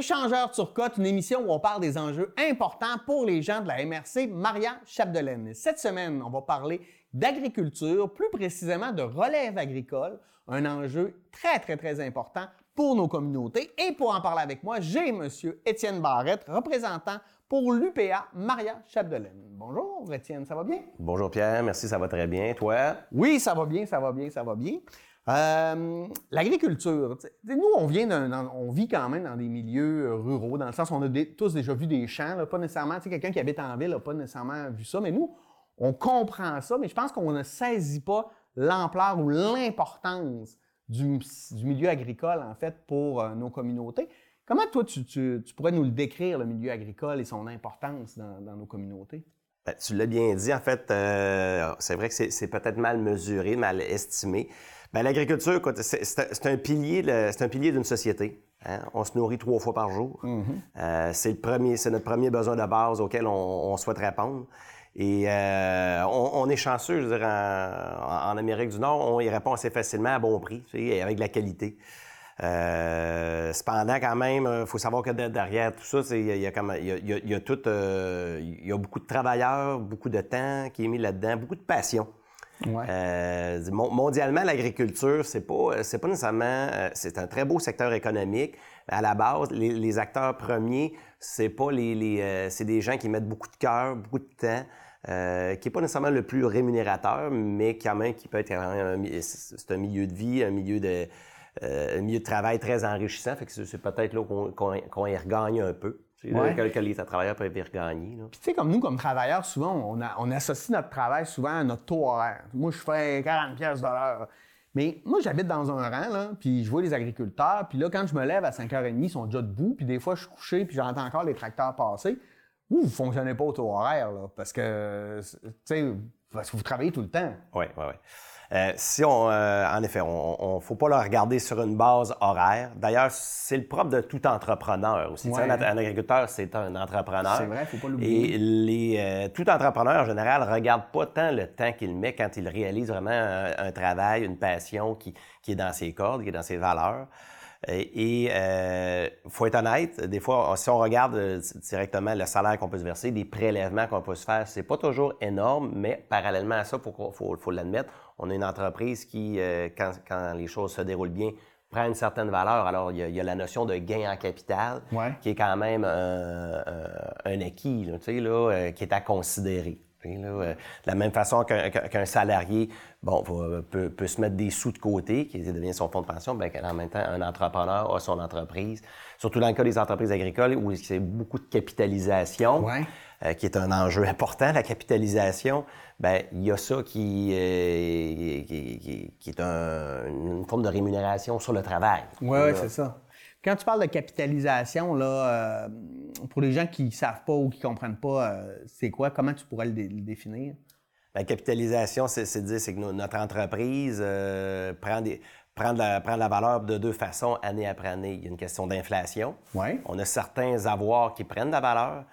Échangeurs Turcotte, une émission où on parle des enjeux importants pour les gens de la MRC Maria Chapdelaine. Cette semaine, on va parler d'agriculture, plus précisément de relève agricole, un enjeu très, très, très important pour nos communautés. Et pour en parler avec moi, j'ai M. Étienne Barrette, représentant pour l'UPA Maria Chapdelaine. Bonjour Étienne, ça va bien? Bonjour Pierre, merci, ça va très bien. Toi? Oui, ça va bien, ça va bien, ça va bien. Euh, l'agriculture, nous, on vient on vit quand même dans des milieux euh, ruraux, dans le sens où on a tous déjà vu des champs, pas nécessairement, quelqu'un qui habite en ville n'a pas nécessairement vu ça, mais nous, on comprend ça, mais je pense qu'on ne saisit pas l'ampleur ou l'importance du, milieu agricole, en fait, pour euh, nos communautés. Comment, toi, tu, pourrais nous le décrire, le milieu agricole et son importance dans, nos communautés? Ben, tu l'as bien dit, en fait, c'est vrai que c'est peut-être mal mesuré, mal estimé. Ben, l'agriculture, c'est un pilier, c'est un pilier d'une société. Hein. On se nourrit trois fois par jour. Mm-hmm. Euh, c'est le premier, c'est notre premier besoin de base auquel on, souhaite répondre. Et euh, on, est chanceux, je veux dire, en, Amérique du Nord, on y répond assez facilement à bon prix, et avec de la qualité. Euh, cependant, quand même, il faut savoir que derrière tout ça, il y, a, comme, il y a, tout, il y a beaucoup de travailleurs, beaucoup de temps qui est mis là-dedans, beaucoup de passion. Euh, mondialement, l'agriculture, c'est pas, c'est pas nécessairement, euh, c'est un très beau secteur économique. À la base, les, acteurs premiers, c'est pas les, euh, c'est des gens qui mettent beaucoup de cœur, beaucoup de temps. qui n'est pas nécessairement le plus rémunérateur, mais quand même qui peut être c'est un milieu de vie, un milieu de un milieu de travail très enrichissant. Fait que c'est peut-être là qu'on y regagne un peu. Ouais. que, les travailleurs peuvent regagner. Puis tu sais, comme nous, comme travailleurs, souvent, on, on, associe notre travail souvent à notre taux horaire. Moi, je fais 40 pièces de l'heure. Mais moi, j'habite dans un rang, là, puis je vois les agriculteurs, puis là, quand je me lève à 5h30, ils sont déjà debout, puis des fois, je suis couché, puis j'entends encore les tracteurs passer. Vous, vous fonctionnez pas au taux horaire, là, parce que, tu sais, parce que vous travaillez tout le temps. Oui, oui, oui. Euh, si on, euh, en effet, on ne faut pas le regarder sur une base horaire. D'ailleurs, c'est le propre de tout entrepreneur aussi. Un, agriculteur, c'est un entrepreneur. C'est vrai, faut pas l'oublier. Et les, euh, tout entrepreneur, en général, regarde pas tant le temps qu'il met quand il réalise vraiment un, travail, une passion qui, qui, est dans ses cordes, qui est dans ses valeurs. Et il euh, faut être honnête, des fois, si on regarde directement le salaire qu'on peut se verser, des prélèvements qu'on peut se faire, c'est pas toujours énorme, mais parallèlement à ça, il faut, faut l'admettre, on a une entreprise qui, euh, quand, quand, les choses se déroulent bien, prend une certaine valeur. Alors, il y a, il y a la notion de gain en capital, qui est quand même un, un, acquis, là, là, euh, qui est à considérer. Euh, de la même façon qu'un salarié bon, peut, peut, se mettre des sous de côté, qui devient son fonds de pension, bien en même temps, un entrepreneur a son entreprise. Surtout dans le cas des entreprises agricoles où c'est beaucoup de capitalisation, euh, qui est un enjeu important, la capitalisation. Ben il y a ça qui, euh, qui, qui, est un, une forme de rémunération sur le travail. Oui, ouais, c'est ça. Quand tu parles de capitalisation, là, euh, pour les gens qui ne savent pas ou qui ne comprennent pas, euh, c'est quoi? Comment tu pourrais le, définir? La capitalisation, c'est dire c'est que notre entreprise euh, prend, des, prend, de la, prend la valeur de deux façons année après année. Il y a une question d'inflation. Ouais. On a certains avoirs qui prennent de la valeur.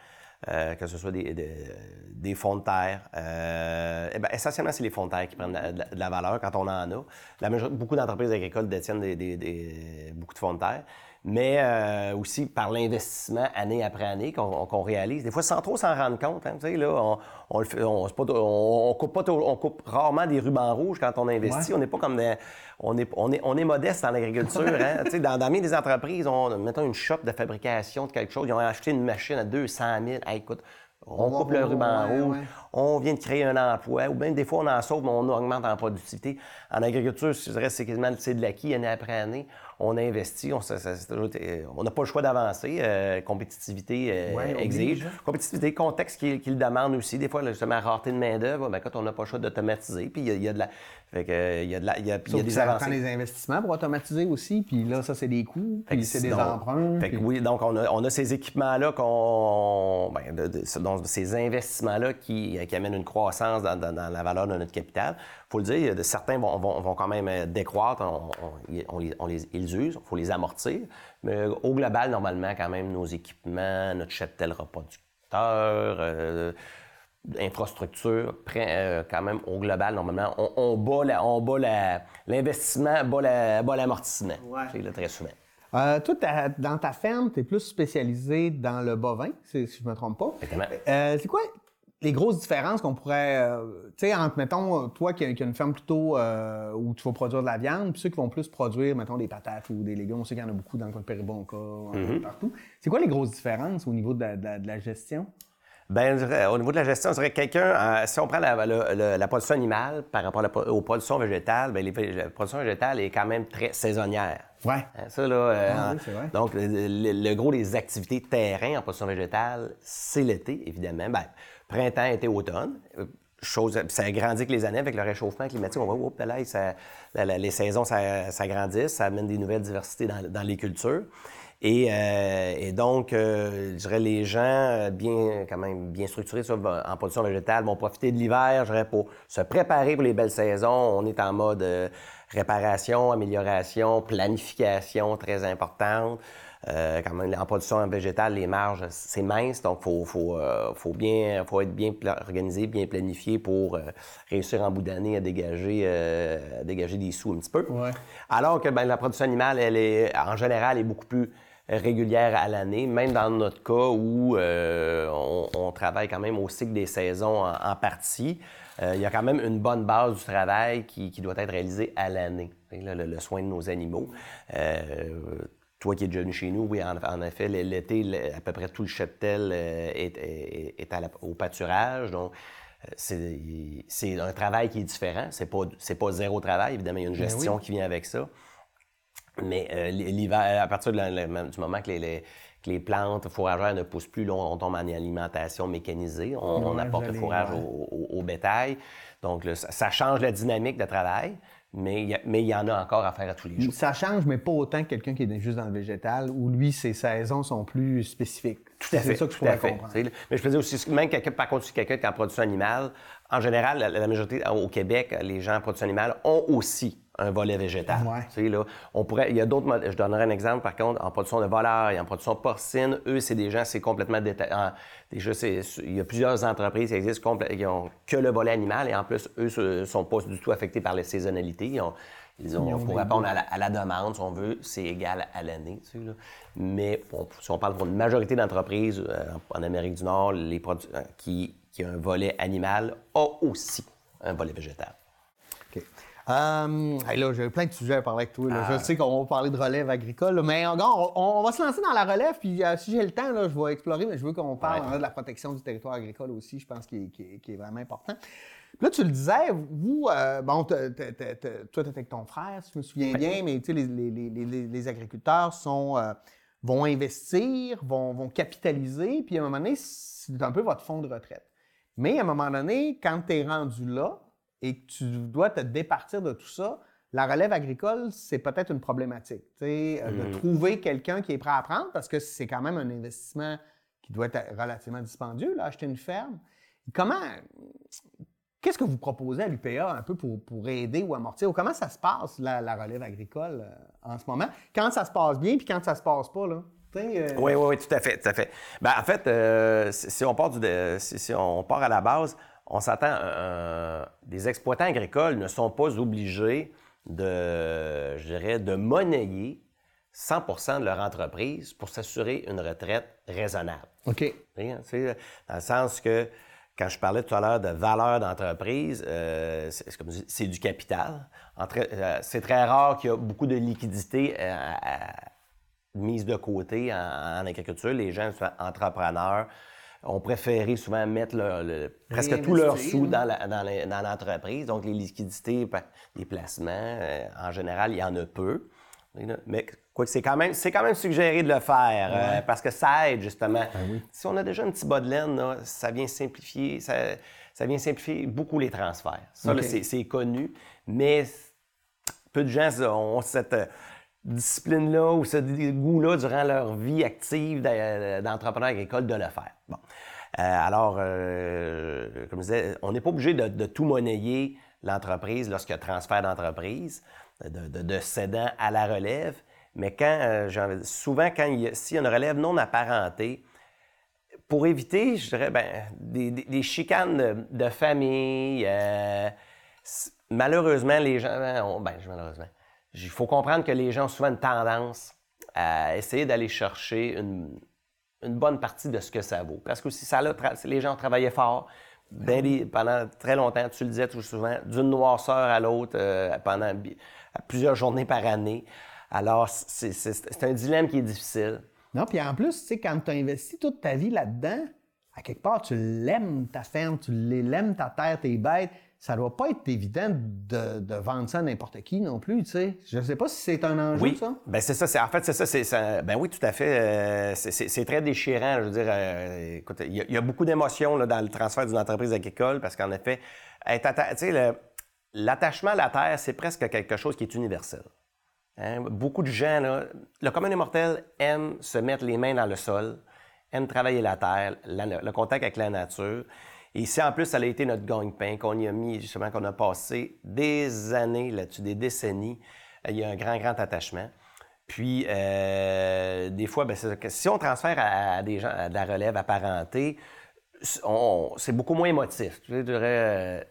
que ce soit des, des, fonds de terre. Eh ben, essentiellement, c'est les fonds de terre qui prennent de la, valeur quand on en a. La beaucoup d'entreprises agricoles détiennent des, beaucoup de fonds de terre mais euh, aussi par l'investissement année après année qu'on réalise. Des fois, sans trop s'en rendre compte. Hein, tu sais, là, on, on, le on, pas, on, coupe pas, on coupe rarement des rubans rouges quand on investit. On n'est pas comme des, on est, on est, on est modeste en agriculture. Hein? tu sais, dans, dans bien des entreprises, on, mettons une shop de fabrication de quelque chose, ils ont acheté une machine à 200 000. écoute, on, coupe le ruban rouge, on vient de créer un emploi, ou même des fois on en sauve, mais on augmente en productivité. En agriculture, je dirais c'est quasiment de l'acquis année après année on investit, on n'a pas le choix d'avancer. Euh, compétitivité euh, exige. Compétitivité, contexte qui, le demande aussi. Des fois, justement, la rareté de main-d'œuvre, ben, quand on n'a pas le choix d'automatiser, puis il y, a de la. Fait que, il y a, de la, y a, y a des ça prend des investissements pour automatiser aussi, puis là, ça, c'est des coûts, puis c'est des emprunts. Fait que oui, donc on a, on a ces équipements-là qu'on. Ben, ces investissements-là qui, qui, amènent une croissance dans, dans, la valeur de notre capital. faut le dire, certains vont, vont, vont quand même décroître, on, on, les, on les, il faut les amortir. Mais au global, normalement, quand même, nos équipements, notre cheptel reproducteur, euh, infrastructure, euh, quand même, au global, normalement, on, bat, la, on bat l'investissement, bat l'amortissement, ouais. très souvent. Euh, toi, dans ta ferme, tu es plus spécialisé dans le bovin, si je ne me trompe pas. Euh, c'est quoi les grosses différences qu'on pourrait. Euh, tu sais, entre, mettons, toi qui, as une ferme plutôt où tu vas produire de la viande, puis ceux qui vont plus produire, mettons, des patates ou des légumes, on sait qu'il y en a beaucoup dans le coin de Péribonca, mm-hmm. partout. C'est quoi les grosses différences au niveau de la gestion? Ben, au niveau de la gestion, je dirais quelqu'un, euh, si on prend la, la, production animale par rapport aux productions végétales, bien, la production végétale est quand même très saisonnière. Ouais. Hein, ça, là, euh, ah donc, le, gros des activités terrain en production végétale, c'est l'été, évidemment. Ben, printemps, été, automne. Chose, ça agrandit que les années avec le réchauffement climatique. On voit, là, ça, les saisons s'agrandissent, ça amène des nouvelles diversités dans, dans les cultures. Euh, et, donc, euh, je dirais, les gens euh, bien, quand même, bien structurés en production végétale vont profiter de l'hiver, je dirais, pour se préparer pour les belles saisons. On est en mode réparation, amélioration, planification très importante. Quand même, en production végétale, les marges, c'est mince, donc il faut, faut, bien, faut être bien organisé, bien planifié pour réussir en bout d'année à dégager, à dégager des sous un petit peu. Alors que ben, la production animale, elle est, en général, est beaucoup plus régulière à l'année, même dans notre cas où euh, on, travaille quand même au cycle des saisons en, partie. Euh, il y a quand même une bonne base du travail qui, doit être réalisé à l'année, le, soin de nos animaux. Euh, toi qui es déjà venu chez nous, oui, en, effet, l'été, à peu près tout le cheptel est, au pâturage. Donc, c'est un travail qui est différent. C'est pas, pas zéro travail. Évidemment, il y a une ben gestion qui vient avec ça. Mais euh, l'hiver, à partir du moment que les, que les plantes fourragères ne poussent plus, on, tombe en alimentation mécanisée. On, apporte le fourrage au, bétail. Donc, ça, change la dynamique de travail. Mais il y, en a encore à faire à tous les jours. Ça change, mais pas autant que quelqu'un qui est juste dans le végétal, où lui, ses saisons sont plus spécifiques. Tout à fait. C'est ça que je pourrais comprendre. Mais je faisais aussi, même quelqu'un, par contre, si quelqu'un qui est en production animale, en général, la, majorité au Québec, les gens en production animale ont aussi un volet végétal. là, on pourrait, il y a d'autres, je donnerai un exemple par contre, en production de volaille, en production porcine, eux, c'est des gens, c'est complètement détaillé. Déjà, il y a plusieurs entreprises qui existent qui ont que le volet animal et en plus, eux ne sont pas du tout affectés par les saisonnalités. Ils ont, ils ont, pour répondre à la, demande, si on veut, c'est égal à l'année. Mais si on parle pour une majorité d'entreprises euh, en Amérique du Nord, les produits euh, qui, qui ont un volet animal ont aussi un volet végétal. Euh, là, j'ai plein de sujets à parler avec toi. Je ah. sais qu'on va parler de relève agricole, mais on, on, va se lancer dans la relève. Puis euh, si j'ai le temps, là, je vais explorer, mais je veux qu'on parle de la protection du territoire agricole aussi. Je pense qu'il est, vraiment important. là, tu le disais, vous, euh, bon, toi, tu étais avec ton frère, si je me souviens bien, mais tu sais, les, agriculteurs sont, euh, vont investir, vont, vont capitaliser, puis à un moment donné, c'est un peu votre fonds de retraite. Mais à un moment donné, quand tu es rendu là, et que tu dois te départir de tout ça, la relève agricole, c'est peut-être une problématique. Euh, de mm. trouver quelqu'un qui est prêt à prendre parce que c'est quand même un investissement qui doit être relativement dispendieux, là, acheter une ferme. Comment. Qu'est-ce que vous proposez à l'UPA un peu pour, pour, aider ou amortir? comment ça se passe, la, relève agricole, euh, en ce moment? Quand ça se passe bien puis quand ça se passe pas, là? Euh, oui, oui, oui, tout à fait, tout à fait. Ben, en fait, si, on part du, si, on part à la base, on s'attend, euh, des exploitants agricoles ne sont pas obligés de, je dirais, de monnayer 100% de leur entreprise pour s'assurer une retraite raisonnable. OK. Dans le sens que, quand je parlais tout à l'heure de valeur d'entreprise, euh, c'est du capital. Euh, c'est très rare qu'il y ait beaucoup de liquidités mises de côté en, en, agriculture. Les gens sont entrepreneurs, ont préféré souvent mettre presque tous leurs sous dans, l'entreprise. Donc, les liquidités, les placements, euh, en général, il y en a peu. Mais quoi c'est quand même, c'est quand même suggéré de le faire euh, parce que ça aide justement. Ben si on a déjà un petit bas de laine, ça vient simplifier, ça, vient simplifier beaucoup les transferts. Ça, c'est, connu, mais peu de gens ont cette discipline-là ou ce goût-là durant leur vie active d'entrepreneur agricole de le faire. Bon. Euh, alors, euh, comme je disais, on n'est pas obligé de, tout monnayer l'entreprise lorsqu'il y a transfert d'entreprise, de, de, cédant à la relève. Mais quand, euh, souvent, quand s'il y a une relève non apparentée, pour éviter, je dirais, ben, des, chicanes de, famille, malheureusement, les gens, ben, malheureusement, il faut comprendre que les gens ont souvent une tendance à essayer d'aller chercher une, bonne partie de ce que ça vaut. Parce que si ça les gens travaillaient fort, pendant très longtemps, tu le disais tout souvent, d'une noirceur à l'autre euh, pendant plusieurs journées par année. Alors, c'est un dilemme qui est difficile. Non, puis en plus, tu sais, quand tu as investi toute ta vie là-dedans, à quelque part, tu l'aimes ta ferme, tu l'aimes ta terre, tes bêtes. Ça doit pas être évident de, vendre ça à n'importe qui non plus, tu sais. Je ne sais pas si c'est un enjeu, oui. ça. Ben c'est ça. En fait, c'est ça, ça, Ben oui, tout à fait. Euh, c'est très déchirant. Je veux dire, euh, écoute, il y, a beaucoup d'émotions dans le transfert d'une entreprise agricole parce qu'en effet, l'attachement à la terre, c'est presque quelque chose qui est universel. Hein. Beaucoup de gens, là, le commun des mortels aime se mettre les mains dans le sol, aime travailler la terre, le contact avec la nature. Et si en plus, ça a été notre gagne-pain, qu'on y a mis, justement, qu'on a passé des années là-dessus, des décennies, euh, il y a un grand, grand attachement. Puis, euh, des fois, ben, si on transfère à, des gens, à la relève apparentée, c'est beaucoup moins émotif. Euh,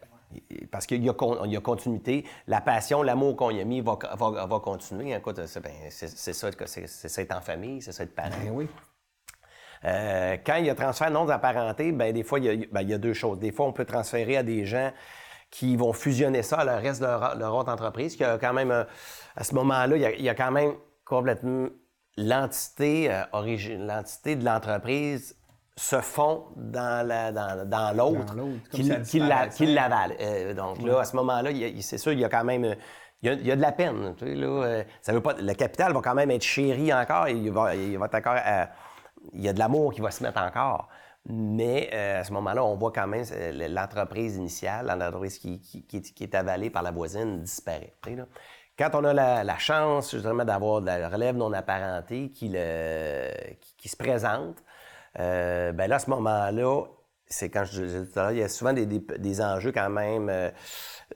parce qu'il y, a continuité. La passion, l'amour qu'on y a mis va, continuer. Écoute, c'est ben, ça, c'est ça être en famille, c'est ça être parent. Ben oui. Euh, quand il y a transfert non apparenté, ben des fois, ben, il y, a, deux choses. Des fois, on peut transférer à des gens qui vont fusionner ça à le reste de leur, autre entreprise, qui a quand même, euh, à ce moment-là, il, y a, quand même complètement l'entité, euh, l'entité de l'entreprise se fond dans, la, dans, l'autre qui, l'avale. donc là, à ce moment-là, c'est sûr, il y a quand même... Il y, a, de la peine. Tu sais, là, ça veut pas, le capital va quand même être chéri encore. Il va, il va être encore il y a de l'amour qui va se mettre encore. Mais euh, à ce moment-là, on voit quand même euh, l'entreprise initiale, l'entreprise qui, est avalée par la voisine disparaît. Quand on a la, chance justement d'avoir de la relève non apparentée qui, qui, se présente, euh, ben là, à ce moment-là, c'est quand je disais tout à l'heure, il y a souvent des, enjeux quand même. Euh,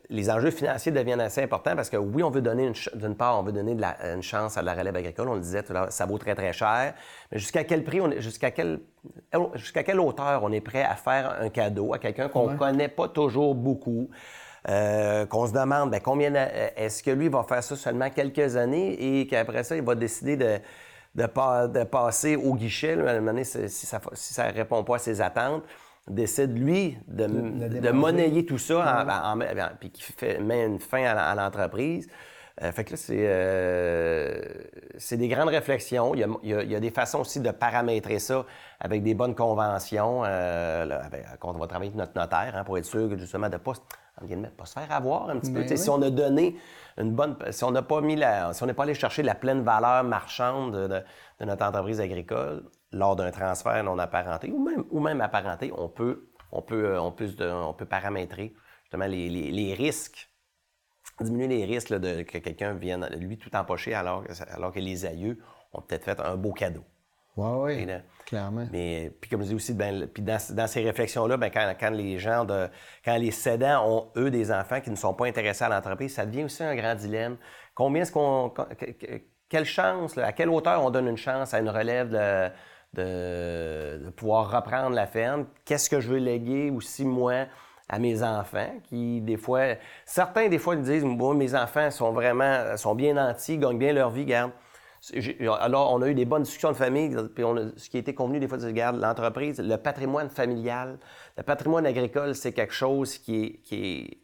les enjeux financiers deviennent assez importants parce que oui, on veut donner d'une part, on veut donner de la, une chance à la relève agricole. On le disait tout à l'heure, ça vaut très très cher. Mais jusqu'à quel prix, jusqu'à quel, jusqu'à quelle hauteur on est prêt à faire un cadeau à quelqu'un qu'on ne connaît pas toujours beaucoup? Euh, qu'on se demande ben, combien est-ce que lui va faire ça seulement quelques années et qu'après ça, il va décider de, de, passer au guichet, à un moment donné, si ça ne répond pas à ses attentes décide, lui, de, de, monnayer tout ça, en, puis qui fait, met une fin à, l'entreprise. Euh, fait que là, euh, c'est, des grandes réflexions. Il y, a, il, y a, des façons aussi de paramétrer ça avec des bonnes conventions. Euh, on va travailler avec notre notaire hein, pour être sûr que justement de ne pas, pas se faire avoir un petit peu. Ben si on a donné une bonne. Si on n'a pas mis la. Si on n'est pas allé chercher la pleine valeur marchande de notre entreprise agricole, lors d'un transfert non apparenté ou même, ou même apparenté, on peut, on peut, euh, on peut, on peut paramétrer justement les, les, risques, diminuer les risques de, que quelqu'un vienne, lui, tout empocher alors, alors que les aïeux ont peut-être fait un beau cadeau. Oui, oui, clairement. Mais puis comme je dis aussi, ben, puis dans, dans, ces réflexions-là, ben, quand, quand, les gens, de, quand les cédants ont, eux, des enfants qui ne sont pas intéressés à l'entreprise, ça devient aussi un grand dilemme. Combien est-ce qu'on... Quelle chance, à quelle hauteur on donne une chance à une relève de de, pouvoir reprendre la ferme. Qu'est-ce que je veux léguer aussi, moi, à mes enfants, qui, des fois, certains, des fois, ils disent, bon, mes enfants sont vraiment, sont bien nantis, gagnent bien leur vie, garde. Alors, on a eu des bonnes discussions de famille, puis on ce qui a été convenu des fois, c'est, regarde, l'entreprise, le patrimoine familial, le patrimoine agricole, c'est quelque chose qui est, qui est,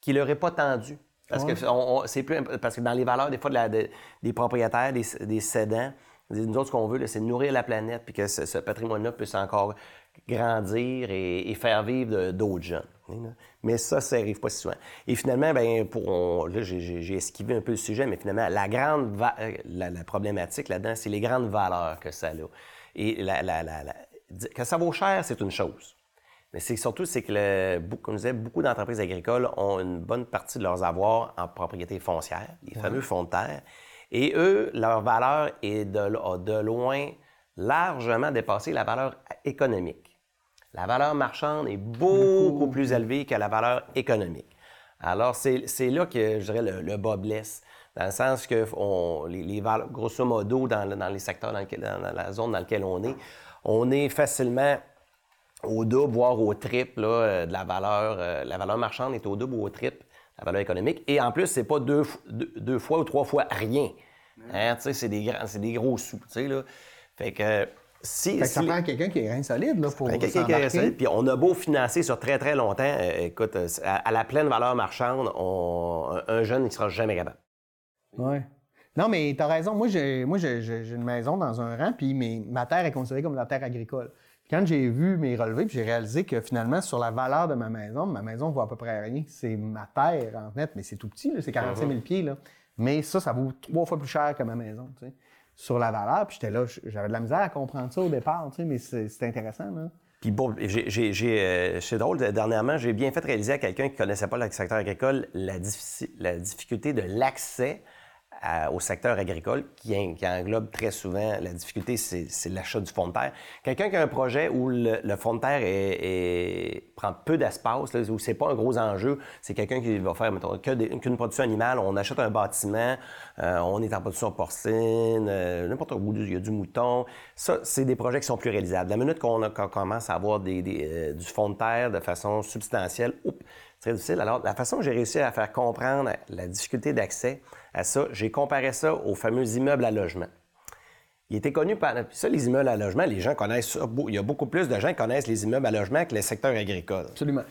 qui leur est pas tendu. Parce que c'est plus, parce que dans les valeurs, des fois, des propriétaires, des, des cédants, nous autres, ce qu'on veut, c'est nourrir la planète, puis que ce, patrimoine-là puisse encore grandir et, faire vivre d'autres jeunes. Mais ça, ça n'arrive pas si souvent. Et finalement, ben, pour, là, j'ai esquivé un peu le sujet, mais finalement, la grande euh, la, problématique là-dedans, c'est les grandes valeurs que ça a. Et la, que ça vaut cher, c'est une chose. Mais c'est surtout, c'est que, comme je disais, beaucoup d'entreprises agricoles ont une bonne partie de leurs avoirs en propriété foncière, les fameux fonds de terre. Et eux, leur valeur est de, a de loin largement dépassé la valeur économique. La valeur marchande est beaucoup, plus élevée que la valeur économique. Alors, c'est là que, je dirais, le, bas blesse, dans le sens que on, les, grosso modo, dans, dans les secteurs, dans, la zone dans laquelle on est, on est facilement au double, voire au triple là, de la valeur. Euh, la valeur marchande est au double ou au triple la valeur économique. Et en plus, c'est pas deux, deux, fois ou trois fois rien. Hein, c'est des, des gros sous, là. Fait que si... Fait que si ça prend quelqu'un qui est rein solide là, pour quelqu'un qui est resté, Puis on a beau financer sur très, très longtemps, euh, écoute, euh, à, à la pleine valeur marchande, on- un jeune, ne sera jamais capable. Ouais. Non, mais tu as raison. Moi, j'ai moi, j'ai- une maison dans un rang, puis ma terre est considérée comme la terre agricole. Quand j'ai vu mes relevés, j'ai réalisé que finalement, sur la valeur de ma maison, ma maison vaut à peu près rien. C'est ma terre en net, mais c'est tout petit, c'est 45 000 pieds. Là. Mais ça, ça vaut trois fois plus cher que ma maison. tu sais. Sur la valeur, puis j'étais là, j'avais de la misère à comprendre ça au départ, tu sais, mais c'est intéressant. Là. Puis bon, euh, c'est drôle, dernièrement, j'ai bien fait réaliser à quelqu'un qui ne connaissait pas le secteur agricole la, la difficulté de l'accès au secteur agricole qui, en- qui englobe très souvent la difficulté, c'est l'achat du fond de terre. Quelqu'un qui a un projet où le, le de terre prend peu d'espace, où c'est pas un gros enjeu, c'est quelqu'un qui va faire qu'une production animale, on achète un bâtiment, euh, on est en production porcine, euh, n'importe où, il y a du mouton. Ça, c'est des projets qui sont plus réalisables. La minute qu'on commence à avoir euh, du fond de terre de façon substantielle, c'est très difficile. Alors, la façon que j'ai réussi à faire comprendre la difficulté d'accès à ça, j'ai comparé ça aux fameux immeubles à logement. Il était connu par. puis Ça, les immeubles à logement, les gens connaissent ça. Il y a beaucoup plus de gens qui connaissent les immeubles à logement que le secteur agricole. Absolument.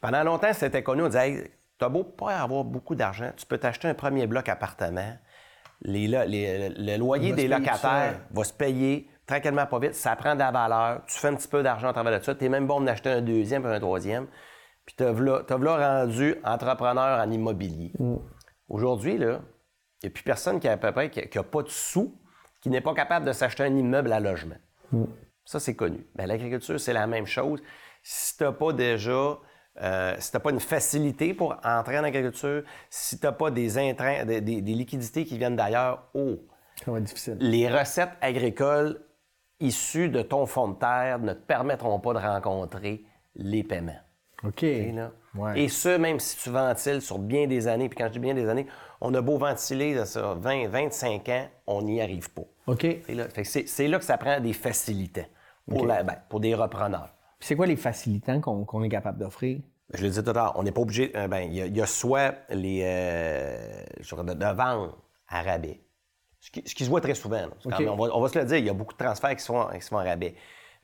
Pendant longtemps, c'était connu. On disait, hey, t'as beau pas avoir beaucoup d'argent, tu peux t'acheter un premier bloc appartement. Les, les- le loyer des locataires va se payer tranquillement pas vite. Ça prend de la valeur. Tu fais un petit peu d'argent à travers de ça. Tu es même bon d'acheter un deuxième et un troisième. Puis te v'là rendu entrepreneur en immobilier. Aujourd'hui, là, il n'y a plus personne qui a à peu près qui n'a pas de sous, qui n'est pas capable de s'acheter un immeuble à logement. Ça, c'est connu. Ben, L'agriculture, c'est la même chose. Si tu n'as pas déjà, euh, si tu n'as pas une facilité pour entrer en agriculture, si tu n'as pas des des, des- des liquidités qui viennent d'ailleurs, oh, Ça va être difficile. les recettes agricoles issues de ton fond de terre ne te permettront pas de rencontrer les paiements. OK. Là. Ouais. Et ce, même si tu ventiles sur bien des années, puis quand je dis bien des années, on a beau ventiler sur 20, 25 ans, on n'y arrive pas. OK. C'est là, que c'est- c'est là que ça prend des facilités pour, la- ben, pour des repreneurs. c'est quoi les facilitants qu'on est capable d'offrir? Je le disais tout à l'heure, on n'est pas obligé. euh, ben, il y, a- il y a soit les. euh, de, de vendre à rabais, ce qui, ce qui se voit très souvent. là. Même- on, va, on va se le dire, il y a beaucoup de transferts qui se font, qui se font à rabais.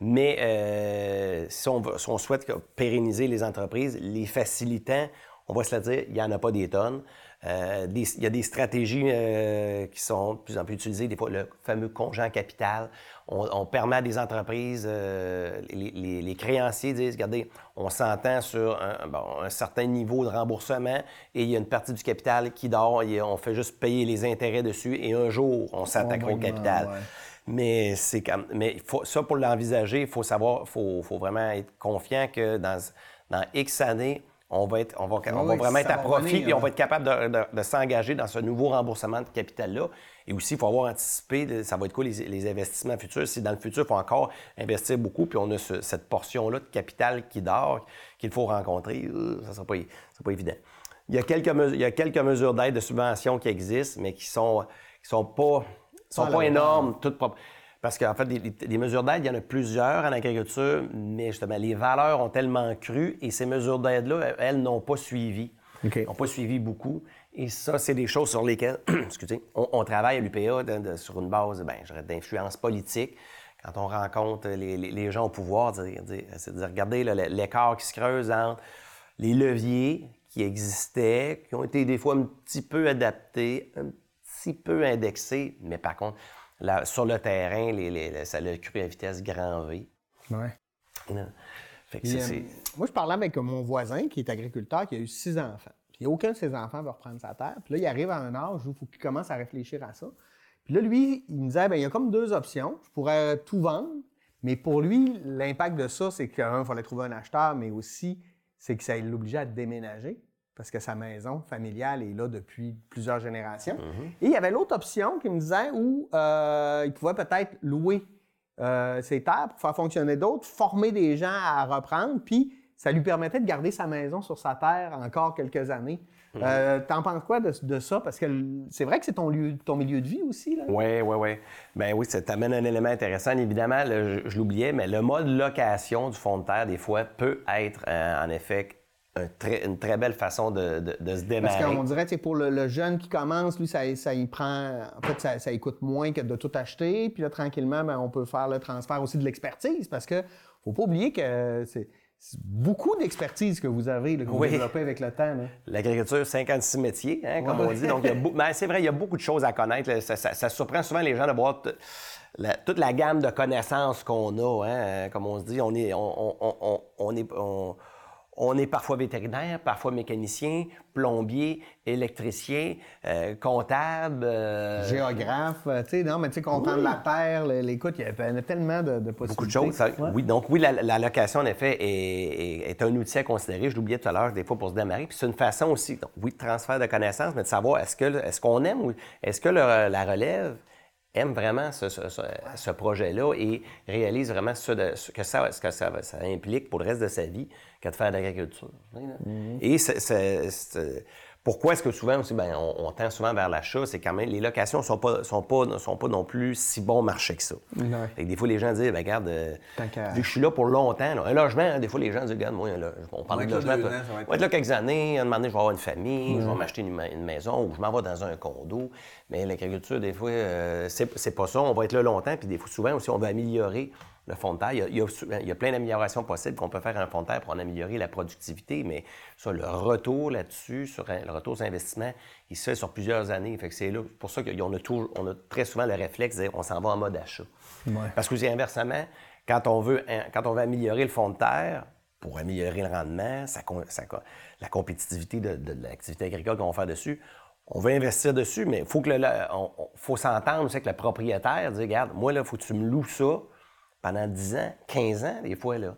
Mais euh, si, on, veut- si on souhaite pérenniser les entreprises, les facilitants, on va se le dire, il n'y en a pas des tonnes. Euh, des- il y a des stratégies euh, qui sont de plus en plus utilisées, des fois le fameux congé en capital. On, on permet à des entreprises, euh, les, les- les créanciers disent, regardez, on s'entend sur un, bon, un certain niveau de remboursement et il y a une partie du capital qui dort, et on fait juste payer les intérêts dessus et un jour, on s'attaquera au capital. ouais. Mais c'est comme, mais faut, ça pour l'envisager, il faut savoir, il faut, faut vraiment être confiant que dans, dans X années, on va, être, on va, on va vraiment être à profit et on va être capable de, de- de s'engager dans ce nouveau remboursement de capital-là. Et aussi, il faut avoir anticipé, ça va être quoi les, les investissements futurs. Si dans le futur, il faut encore investir beaucoup, puis on a ce- cette portion-là de capital qui dort, qu'il faut rencontrer, euh, ça ne sera, pas- ça pas évident. Il y a quelques, mes- il y a quelques mesures d'aide, de subvention qui existent, mais qui sont, qui sont pas, sont Pas à pas énormes, toutes propres. Parce qu'en fait, des, mesures d'aide, il y en a plusieurs en agriculture, mais justement, les valeurs ont tellement cru et ces mesures d'aide-là, elles n'ont pas suivi. OK. n'ont pas suivi beaucoup. Et ça, c'est des choses sur lesquelles, excusez, on, on travaille à l'UPA sur une base ben, d'influence politique. Quand on rencontre les, les- les gens au pouvoir, c'est de dire, regardez l'écart qui se creuse entre les leviers qui existaient, qui ont été des fois un petit peu adaptés, un peu indexés, mais par contre, là, sur le terrain, les, les- ça a cru à vitesse grand V. Ouais. Fait que euh, moi, je parlais avec mon voisin qui est agriculteur, qui a eu six enfants. Puis aucun de ses enfants veut reprendre sa terre. Puis là, il arrive à un âge où il faut qu'il commence à réfléchir à ça. Puis là, lui, il me disait, ben il y a comme deux options. Je pourrais tout vendre, mais pour lui, l'impact de ça, c'est qu'un, il fallait trouver un acheteur, mais aussi, c'est que ça l'obligeait à déménager parce que sa maison familiale est là depuis plusieurs générations. Et il y avait l'autre option qui me disait où euh, il pouvait peut-être louer euh, ses terres pour faire fonctionner d'autres, former des gens à reprendre, puis ça lui permettait de garder sa maison sur sa terre encore quelques années. Euh, T'en penses quoi de, de ça? Parce que c'est vrai que c'est ton, lieu, ton milieu de vie aussi. Là. Oui, oui, oui. Ben oui, ça t'amène un élément intéressant. Évidemment, je, je l'oubliais, mais le mode location du fond de terre, des fois, peut être en effet une très belle façon de, se démarrer. Parce qu'on dirait, pour le, jeune qui commence, lui, ça, ça y prend. En fait, ça, ça coûte moins que de tout acheter. Puis là, tranquillement, ben, on peut faire le transfert aussi de l'expertise parce que faut pas oublier que c'est. beaucoup d'expertise que vous avez, que vous développez avec le temps. L'agriculture, 56 métiers, hein, comme on dit. Donc, ben, c'est vrai, il y a beaucoup de choses à connaître. Ça, surprend souvent les gens de voir toute la gamme de connaissances qu'on a. Hein. Comme on se dit, on est, on, est, on est parfois vétérinaire, parfois mécanicien, plombier, électricien, euh, comptable. Euh, Géographe, euh, tu sais, non, mais tu sais, comptant de la terre, l'écoute, il y a tellement de, de possibilités. Beaucoup de choses. Oui, donc oui, la, location, en effet, est, un outil à considérer. Je l'oubliais tout à l'heure, des fois, pour se démarrer. Puis c'est une façon aussi, oui, de transfert de connaissances, mais de savoir est-ce qu'on est qu'on aime ou est-ce que la relève aime vraiment ce, projet-là et réalise vraiment ce, que, ça, ce que ça, ça, implique pour le reste de sa vie que de faire de l'agriculture. Mm-hmm. Et c'est pourquoi est-ce que souvent aussi, ben, on, tend souvent vers l'achat? C'est quand même, les locations ne sont pas, sont, pas, sont pas non plus si bon marché que ça. des fois, les gens disent, ben, regarde, euh, je suis là pour longtemps. Un logement, hein, des fois, les gens disent, regarde, moi, on parle de logement. Je vais être là quelques années, un moment donné, je vais avoir une famille, je vais m'acheter une, maison ou je m'en vais dans un condo. Mais l'agriculture, des fois, euh, c'est pas ça. On va être là longtemps. Puis des fois, souvent aussi, on veut améliorer le fond de terre. Il y a, plein d'améliorations possibles qu'on peut faire un fond de terre pour en améliorer la productivité, mais ça, le retour là-dessus, sur le retour aux investissements, il se fait sur plusieurs années. Fait que c'est là, pour ça qu'on a, on a très souvent le réflexe de dire on s'en va en mode achat. Parce que, inversement, quand on, veut, quand on veut améliorer le fond de terre, pour améliorer le rendement, la compétitivité de, l'activité agricole qu'on va faire dessus, on veut investir dessus, mais il faut, que faut s'entendre aussi avec le propriétaire, dire, regarde, moi, là, il faut que tu me loues ça pendant 10 ans, 15 ans, des fois, là.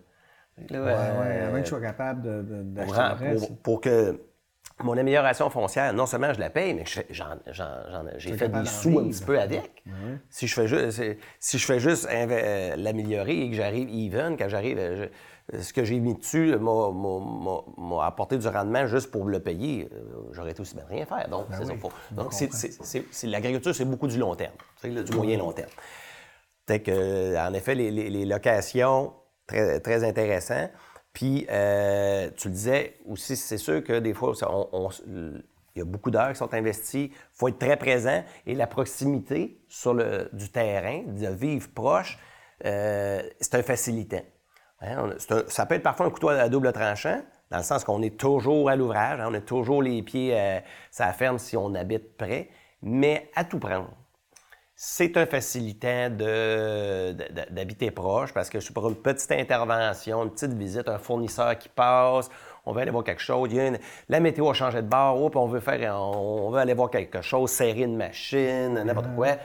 oui, oui, avant que je sois capable de, pour, pour, que mon amélioration foncière, non seulement je la paye, mais j'ai fait des sous un petit peu avec. Si je fais juste, si je fais juste euh, l'améliorer et que j'arrive even, quand j'arrive, euh, ce que j'ai mis dessus m'a apporté du rendement juste pour le payer, euh, j'aurais été aussi bien rien faire. Donc, ben Donc, l'agriculture, c'est beaucoup du long terme, du moyen long terme que, en effet, les, locations, très, très intéressant. Puis, euh, tu le disais aussi, c'est sûr que des fois, il y a beaucoup d'heures qui sont investies. Il faut être très présent. Et la proximité sur le, du terrain, de vivre proche, euh, c'est un facilitant. Hein, ça peut être parfois un couteau à double tranchant, dans le sens qu'on est toujours à l'ouvrage, hein, on a toujours les pieds à sa ferme si on habite près, mais à tout prendre. C'est un facilitant d'habiter proche parce que pour une petite intervention, une petite visite, un fournisseur qui passe, on veut aller voir quelque chose, la météo a changé de bord, oh, on veut faire, on, veut aller voir quelque chose, serrer une machine, n'importe quoi.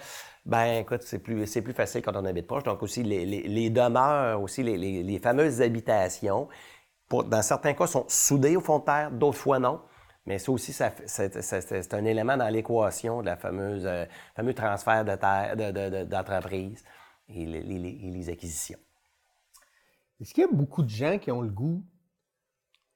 Ben, écoute, c'est plus, plus facile quand on habite proche. Donc aussi, les, demeures, aussi les, fameuses habitations, dans certains cas, sont soudées au fond de terre, d'autres fois non. Mais ça aussi, c'est un élément dans l'équation de la fameuse, euh, fameux transfert de terre, d'entreprise et, les, acquisitions. Est-ce qu'il y a beaucoup de gens qui ont le goût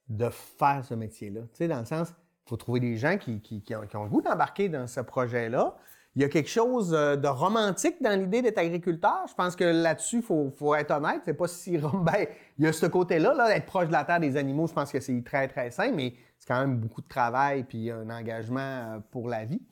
de faire ce métier-là? Tu sais, dans le sens, il faut trouver des gens qui, ont, le goût d'embarquer dans ce projet-là. Il y a quelque chose euh, de romantique dans l'idée d'être agriculteur? Je pense que là-dessus, il faut, être honnête. C'est pas si... Ben, il y a ce côté-là, là, d'être proche de la terre des animaux, je pense que c'est très, très simple, mais c'est quand même beaucoup de travail puis un engagement euh, pour la vie.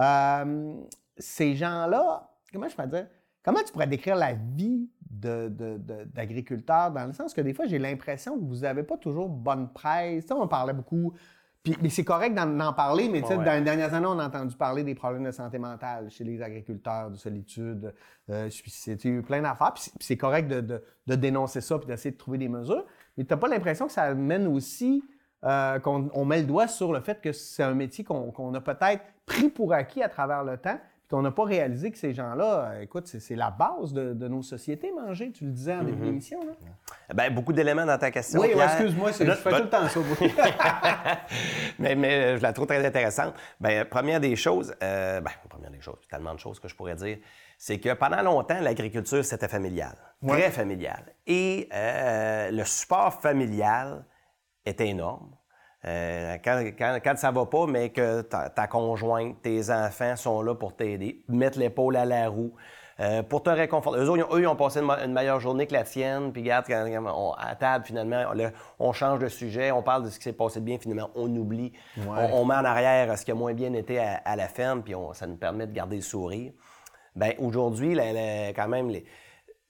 Euh, ces gens-là, comment je pourrais dire, comment tu pourrais décrire la vie d'agriculteur dans le sens que des fois, j'ai l'impression que vous n'avez pas toujours bonne presse? on parlait beaucoup puis, mais c'est correct d'en parler, mais dans les dernières années, on a entendu parler des problèmes de santé mentale chez les agriculteurs, de solitude, euh, suicide, eu plein d'affaires. Puis c'est correct de, dénoncer ça puis d'essayer de trouver des mesures. Mais tu n'as pas l'impression que ça mène aussi euh, qu'on met le doigt sur le fait que c'est un métier qu'on a peut-être pris pour acquis à travers le temps, puis qu'on n'a pas réalisé que ces gens-là, euh, écoute, c'est la base de, nos sociétés, manger, tu le disais en début mm-hmm. d'émission. Bien, beaucoup d'éléments dans ta question. Oui, excuse-moi, je fais tout le temps ça. mais, mais euh, je la trouve très intéressante. Bien, première des choses, euh, bien, première des choses, tellement de choses que je pourrais dire, c'est que pendant longtemps, l'agriculture, c'était familial, très familial. Et le support familial, était énorme. Euh, quand, quand, quand, ça va pas, mais que ta, conjointe, tes enfants sont là pour t'aider, mettre l'épaule à la roue, euh, pour te réconforter. Eux, autres, ils ont, passé une, meilleure journée que la tienne, puis regarde, à table, finalement, on change de sujet, on parle de ce qui s'est passé de bien, finalement, on oublie. On, met en arrière ce qui a moins bien été à, la ferme, puis ça nous permet de garder le sourire. Bien, aujourd'hui, quand même,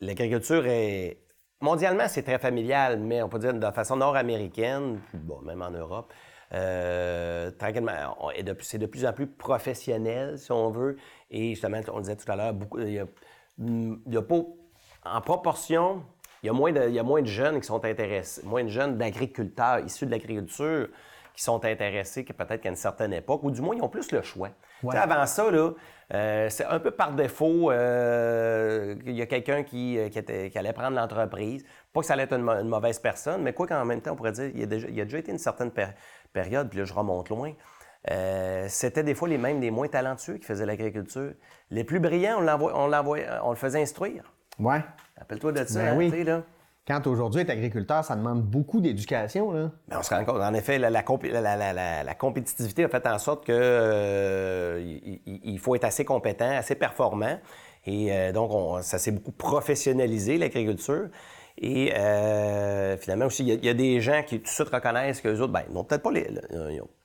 l'agriculture est... Mondialement, c'est très familial, mais on peut dire de façon nord-américaine, même en Europe, euh, tranquillement, c'est de plus en plus professionnel, si on veut. Et justement, on disait tout à l'heure, il a, pas, en proportion, il y, a moins de, il y a moins de jeunes qui sont intéressés, moins de jeunes d'agriculteurs issus de l'agriculture qui sont intéressés que peut-être qu'à une certaine époque, ou du moins, ils ont plus le choix. Avant ça, là, euh, c'est un peu par défaut euh, qu'il y a quelqu'un qui, euh, qui, allait prendre l'entreprise. Pas que ça allait être une, mauvaise personne, mais quoi qu'en même temps, on pourrait dire, il y a déjà, il y a déjà été une certaine période, puis là, je remonte loin, c'était des fois les mêmes, des moins talentueux qui faisaient l'agriculture. Les plus brillants, on, on, on le faisait instruire. Ouais. Rappelle-toi de ça, ben hein, oui. là. Quand aujourd'hui, être agriculteur, ça demande beaucoup d'éducation. Là. Ben, on se rend compte, en effet, la, compétitivité a fait en sorte qu'il euh, faut être assez compétent, assez performant. Et euh, donc, ça s'est beaucoup professionnalisé, l'agriculture. Et euh, finalement aussi, il y, a des gens qui tout de suite reconnaissent qu'eux autres, ben, n'ont peut-être pas les,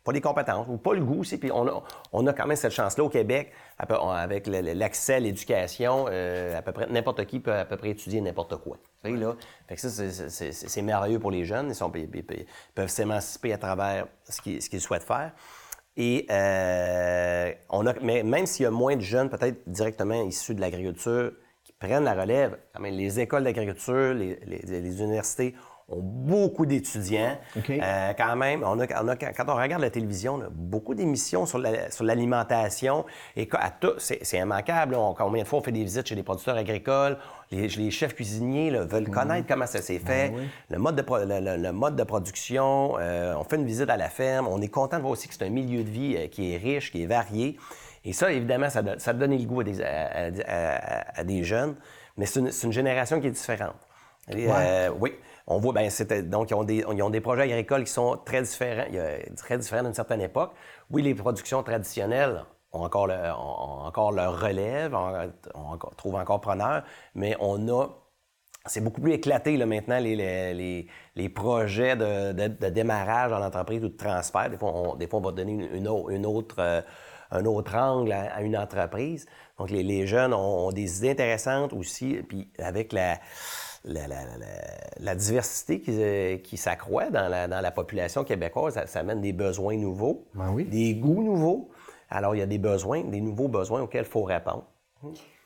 pas les compétences ou pas le goût aussi. Puis on a, on a quand même cette chance-là au Québec, avec l'accès à l'éducation, euh, à peu près n'importe qui peut à peu près étudier n'importe quoi. Là, fait que ça, c'est merveilleux pour les jeunes. Ils, sont, peuvent s'émanciper à travers ce qu'ils souhaitent faire. Et euh, on a, mais même s'il y a moins de jeunes, peut-être directement issus de l'agriculture, prennent la relève, même, les écoles d'agriculture, les, les universités ont beaucoup d'étudiants. Euh, quand même, on a, quand on regarde la télévision, on a beaucoup d'émissions sur l'alimentation. et c'est immanquable. On, combien de fois on fait des visites chez des producteurs agricoles? Les, chefs cuisiniers veulent connaître comment ça s'est fait, ben le, mode de, le, mode de production. Euh, on fait une visite à la ferme. On est content de voir aussi que c'est un milieu de vie euh, qui est riche, qui est varié. Et ça, évidemment, ça, ça donne le goût à des, jeunes. Mais c'est une, génération qui est différente. oui on voit, ben, donc, ils ont, des, ils ont, des, projets agricoles qui sont très différents, très différents d'une certaine époque. Oui, les productions traditionnelles ont encore, encore leur relève, on, trouve encore preneur, mais on a c'est beaucoup plus éclaté là, maintenant, les, les, les projets de, de, démarrage en entreprise ou de transfert. Des fois, on, des fois, on va donner une, une autre, euh, un autre angle à, une entreprise. Donc, les, jeunes ont, des idées intéressantes aussi, puis avec la, la, diversité qui, euh, qui s'accroît dans la, population québécoise, ça, amène des besoins nouveaux, ben des goûts nouveaux. Alors, il y a des besoins, des nouveaux besoins auxquels il faut répondre.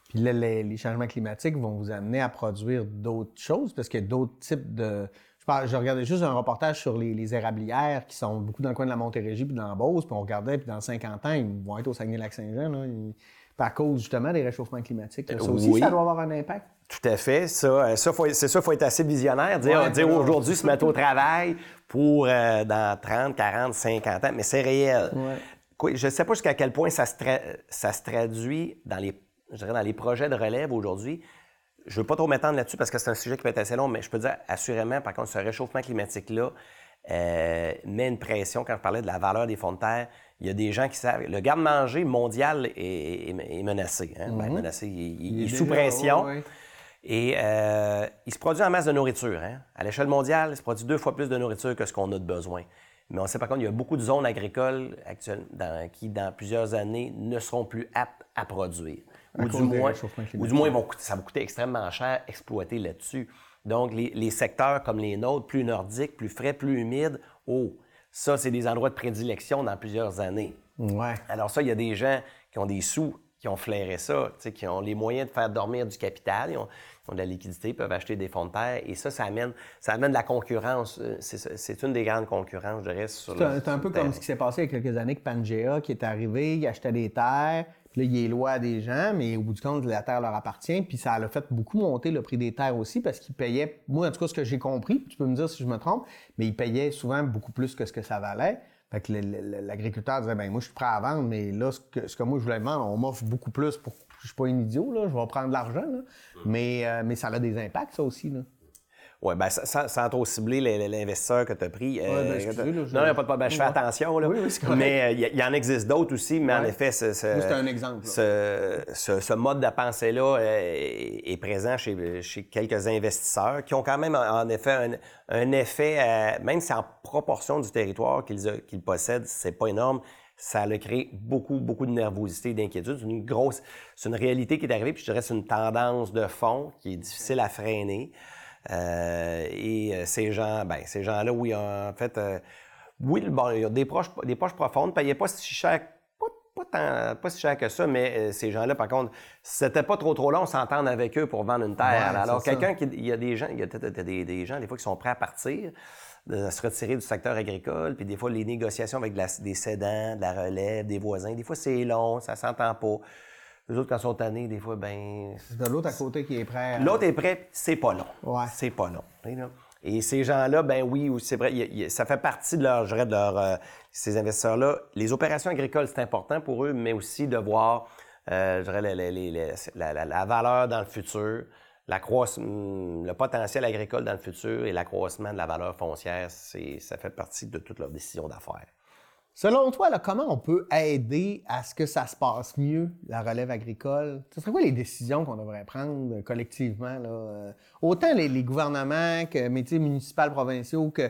Puis là, les, changements climatiques vont vous amener à produire d'autres choses parce qu'il y a d'autres types de. Je, regardais juste un reportage sur les, érablières qui sont beaucoup dans le coin de la Montérégie puis dans la Beauce, puis on regardait, puis dans 50 ans, ils vont être au Saguenay-Lac-Saint-Jean. à cause justement des réchauffements climatiques. Ça aussi, ça doit avoir un impact. Tout à fait. Ça, euh, ça c'est ça, il faut être assez visionnaire. Dire, dire aujourd'hui, se mettre au travail pour euh, dans 30, 40, 50 ans, mais c'est réel. Je ne sais pas jusqu'à quel point ça se, ça se traduit dans les, je dans les projets de relève aujourd'hui. Je ne veux pas trop m'étendre là-dessus parce que c'est un sujet qui peut être assez long, mais je peux dire assurément, par contre, ce réchauffement climatique-là euh, met une pression. Quand je parlais de la valeur des fonds de terre, il y a des gens qui savent. Le garde-manger mondial est, menacé. Hein? Ben, mm-hmm. menacé. Il, est, sous pression. Et euh, il se produit en masse de nourriture. Hein. À l'échelle mondiale, il se produit deux fois plus de nourriture que ce qu'on a de besoin. Mais on sait par contre qu'il y a beaucoup de zones agricoles actuelles qui, dans plusieurs années, ne seront plus aptes à produire. Ou, du moins, ou du moins, ça va coûter extrêmement cher exploiter là-dessus. Donc, les, secteurs comme les nôtres, plus nordiques, plus frais, plus humides, oh, ça, c'est des endroits de prédilection dans plusieurs années. Ouais. Alors ça, il y a des gens qui ont des sous, qui ont flairé ça, qui ont les moyens de faire dormir du capital ont de la liquidité, peuvent acheter des fonds de terre. Et ça, ça amène, ça amène de la concurrence. Euh, c'est une des grandes concurrences, je dirais, sur C'est un, peu comme ce qui s'est passé il y a quelques années avec Pangea, qui est arrivé, il achetait des terres, là, il est loin des gens, mais au bout du compte, la terre leur appartient. Puis ça a fait beaucoup monter le prix des terres aussi, parce qu'ils payaient, moi, en tout cas, ce que j'ai compris, tu peux me dire si je me trompe, mais ils payaient souvent beaucoup plus que ce que ça valait. Fait que l'agriculteur disait, ben moi, je suis prêt à vendre, mais là, ce que, ce que moi, je voulais vendre, on m'offre beaucoup plus pour je suis pas un idiot, là, je vais prendre de l'argent, mais, euh, mais ça a des impacts, ça aussi. Là. Oui, bien, sans, sans trop cibler l'investisseur que tu as pris. euh, ben, excusez, là, je- Non, il n'y a pas de problème. Je fais Ouais. attention. Là. Oui, oui, correct. Mais euh, il y, il y en existe d'autres aussi, mais en effet, ce, ce- Moi, c'était un exemple, ce, ce- ce mode de pensée-là euh, est, est présent chez, chez quelques investisseurs qui ont quand même, en effet, un, un effet, euh, même si en proportion du territoire qu'ils qu'ils possèdent, c'est pas énorme, ça a créé beaucoup, beaucoup de nervosité et d'inquiétude. C'est une grosse, c'est une réalité qui est arrivée, puis je dirais que c'est une tendance de fond qui est difficile à freiner. Euh, et euh, ces gens, ben, ces gens-là, oui, en fait, euh, oui, bon, il y a des poches, des poches profondes, payaient pas si cher, pas, pas tant- pas si cher que ça, mais euh, ces gens-là, par contre, c'était pas trop trop long s'entendre avec eux pour vendre une terre. Ouais, Alors, quelqu'un qui, il y a des gens, il y a peut-être des, des gens, des fois, qui sont prêts à partir, de se retirer du secteur agricole, puis des fois, les négociations avec de la- des cédants, de la relève, des voisins, des fois, c'est long, ça s'entend pas. Les autres, quand ils sont tannés, des fois, ben C'est de l'autre à côté qui est prêt. à- L'autre est prêt, c'est pas long. Ouais. C'est pas long. là. Et ces gens-là, ben oui, c'est vrai, y y ça fait partie de leur, je dirais, de leur, euh, ces investisseurs-là. Les opérations agricoles, c'est important pour eux, mais aussi de voir, euh, je dirais, les- les- les- les- la, la- la valeur dans le futur, la croisse- hum, le potentiel agricole dans le futur et l'accroissement de la valeur foncière, ça fait partie de toutes leurs décisions d'affaires. Selon toi, comment on peut aider à ce que ça se passe mieux, la relève agricole? Ce serait quoi les décisions qu'on devrait prendre collectivement? Euh, Autant les, gouvernements que métiers municipaux, provinciaux, que,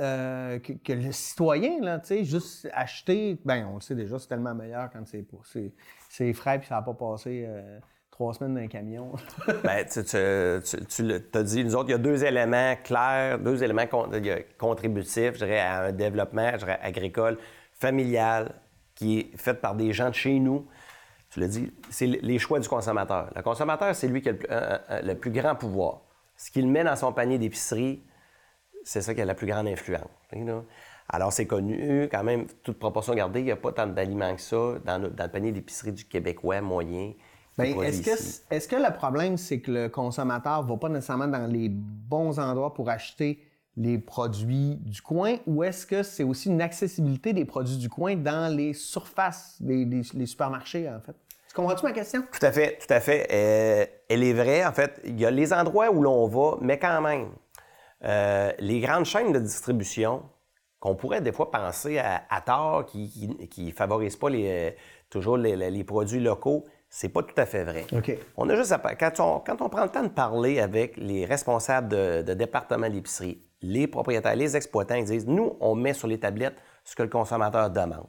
euh, que, que le citoyen, là, juste acheter, ben on le sait déjà, c'est tellement meilleur quand c'est frais puis ça n'a pas passé euh, trois semaines dans un camion. Ben, tu, tu, t'as dit, nous autres, il y a deux éléments clairs, deux éléments contributifs, je dirais, à un développement, agricole, familial, qui est fait par des gens de chez nous. Tu l'as dit, c'est les choix du consommateur. Le consommateur, c'est lui qui a le, plus- grand pouvoir. Ce qu'il met dans son panier d'épicerie, c'est ça qui a la plus grande influence. Alors, c'est connu, quand même, toute proportion gardée, il n'y a pas tant d'aliments que ça dans, le- dans le panier d'épicerie du Québécois moyen. Ben, est-ce, que, le problème, c'est que le consommateur va pas nécessairement dans les bons endroits pour acheter les produits du coin ou est-ce que c'est aussi une accessibilité des produits du coin dans les surfaces les supermarchés, en fait? Tu comprends-tu ma question? Tout à fait, tout à fait. Euh, elle est vraie. En fait, il y a les endroits où l'on va, mais quand même, euh, les grandes chaînes de distribution qu'on pourrait des fois penser à, à tort, qui ne favorisent pas les, euh, toujours les produits locaux, c'est pas tout à fait vrai. On a juste à, quand, on, quand on prend le temps de parler avec les responsables de, de départements d'épicerie, les propriétaires, les exploitants, ils disent nous, on met sur les tablettes ce que le consommateur demande.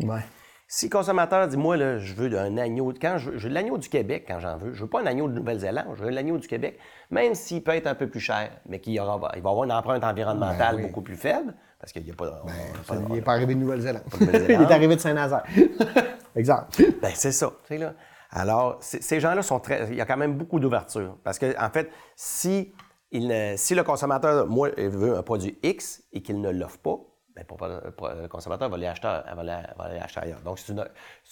Ouais. Si le consommateur dit, moi, là, je veux un agneau, quand je veux, veux l'agneau du Québec quand j'en veux, je veux pas un agneau de Nouvelle-Zélande, je veux l'agneau du Québec, même s'il peut être un peu plus cher, mais qu'il aura, il va avoir une empreinte environnementale Ben oui. beaucoup plus faible, parce qu'il n'y a pas, on- on- Il n'est pas arrivé de Nouvelle-Zélande. Il est arrivé de Saint-Nazaire. exemple. Ben, c'est ça. tu sais, là. Alors, ces gens-là sont très. Il y a quand même beaucoup d'ouverture. Parce que, en fait, si, le consommateur, moi, veut un produit X et qu'il ne l'offre pas, ben, le consommateur va l'acheter ailleurs. Donc, c'est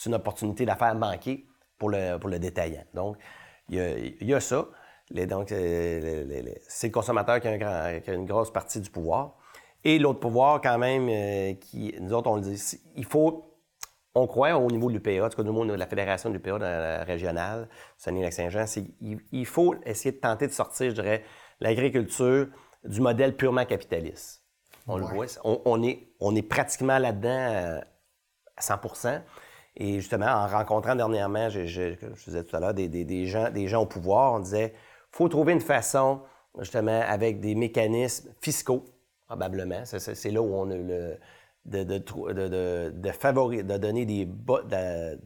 une, opportunité d'affaires manquée pour le, détaillant. Donc, il y a, ça. Donc, c'est le consommateur qui a, une grosse partie du pouvoir. Et l'autre pouvoir, quand même, euh, qui, nous autres, on le dit, il faut on croit au niveau de l'UPA, en tout cas, au niveau de la fédération de l'UPA dans la régionale, Saguenay-Lac-Saint-Jean, c'est il, il faut essayer de tenter de sortir, je dirais, l'agriculture du modèle purement capitaliste. On le voit, on, on est, on est pratiquement là-dedans euh, à 100% Et justement, en rencontrant dernièrement, je, je, comme je disais tout à l'heure, des, des- des gens, des gens au pouvoir, on disait faut trouver une façon, justement, avec des mécanismes fiscaux, probablement. C'est là où on a le. De, de, de, donner des,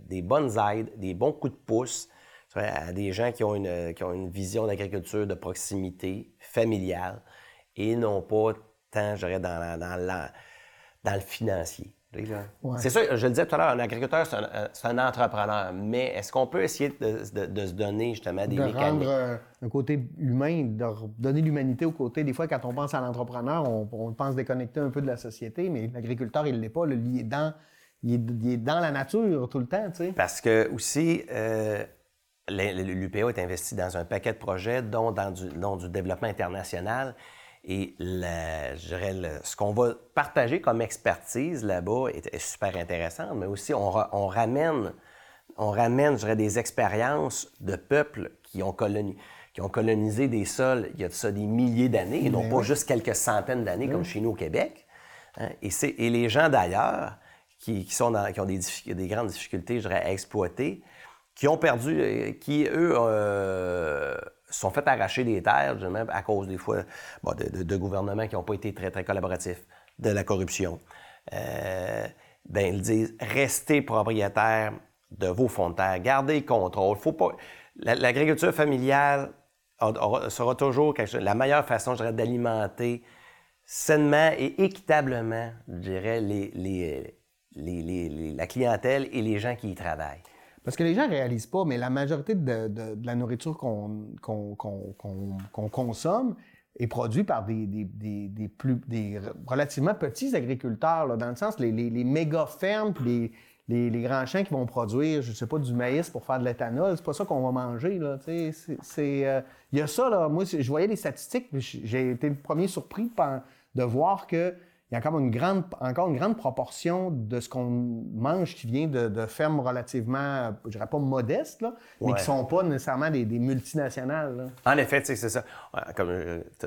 des bonnes aides, des bons coups de pouce à des gens qui ont une, qui ont une vision d'agriculture de proximité, familiale, et non pas tant, je dirais, dans, dans, dans le financier. Ouais. C'est ça, je le disais tout à l'heure, un agriculteur, c'est un, un entrepreneur, mais est-ce qu'on peut essayer de, de- de se donner justement des de mécanismes? rendre euh, un côté humain, de donner l'humanité au côté. Des fois, quand on pense à l'entrepreneur, on, on pense déconnecter un peu de la société, mais l'agriculteur, il ne l'est pas. là. Il est, dans, il, est, il est dans la nature tout le temps, tu sais. Parce que aussi, euh, l'UPA est investi dans un paquet de projets, dont dans du, dont du développement international. Et la- je dirais, le- ce qu'on va partager comme expertise là-bas est, est super intéressant, mais aussi on, ra- on ramène, on ramène je dirais, des expériences de peuples qui ont, coloni- qui ont colonisé des sols il y a de ça des milliers d'années, et non pas juste quelques centaines d'années comme chez nous au Québec. Hein. Et, et, les gens d'ailleurs, qui, sont qui ont des, des, grandes difficultés, je dirais, à exploiter, qui ont perdu, euh, qui, eux, euh, sont fait arracher des terres, même à cause des fois de, gouvernements qui n'ont pas été très, très collaboratifs, de la corruption. Euh, ben, ils disent restez propriétaires de vos fonds de terre, gardez le contrôle. Faut pas... L'agriculture familiale sera toujours la meilleure façon, je dirais, d'alimenter sainement et équitablement, je dirais, les, la clientèle et les gens qui y travaillent. Parce que les gens réalisent pas, mais la majorité de, la nourriture qu'on consomme est produite par des, plus, des relativement petits agriculteurs, dans le sens les, méga fermes, les, les, grands champs qui vont produire, je ne sais pas, du maïs pour faire de l'éthanol, c'est pas ça qu'on va manger. Euh, il y a ça, là, moi, je voyais les statistiques, j'ai été le premier surpris de voir que il y a encore une grande, encore une grande proportion de ce qu'on mange qui vient de, fermes relativement, je dirais pas modestes, là, mais qui ne sont pas nécessairement des, multinationales. En effet, c'est ça. Comme tu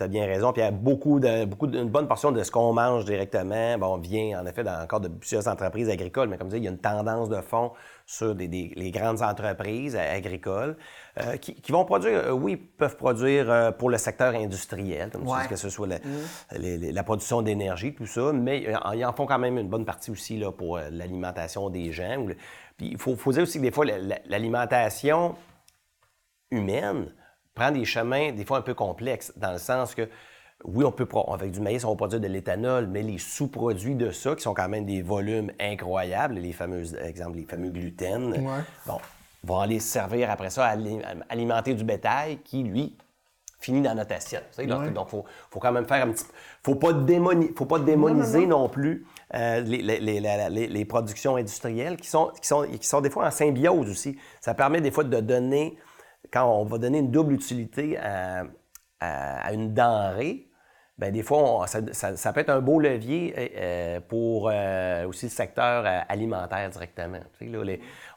as, bien raison. Puis il y a beaucoup de, beaucoup une bonne portion de ce qu'on mange directement, bon, vient en effet encore de plusieurs entreprises agricoles, mais comme je disais, il y a une tendance de fond sur des, les grandes entreprises agricoles euh, qui, vont produire, euh, oui, peuvent produire euh, pour le secteur industriel, comme que ce soit mm. la, production d'énergie, tout ça, mais ils en font quand même une bonne partie aussi là, pour l'alimentation des gens. Puis il faut, faut, dire aussi que des fois, l'alimentation humaine prend des chemins des fois un peu complexes, dans le sens que oui, on peut, avec du maïs, on va produire de l'éthanol, mais les sous-produits de ça, qui sont quand même des volumes incroyables, les fameux, exemple, les fameux gluten, bon, vont aller servir après ça à alimenter du bétail qui, lui, finit dans notre assiette. Donc, il faut, quand même faire un petit... faut pas, faut pas démoniser non, plus euh, les, productions industrielles qui sont, qui, sont, qui sont des fois en symbiose aussi. Ça permet des fois de donner, quand on va donner une double utilité à, à une denrée, Bien, des fois, ça, peut être un beau levier euh, euh, pour euh, aussi le secteur alimentaire directement.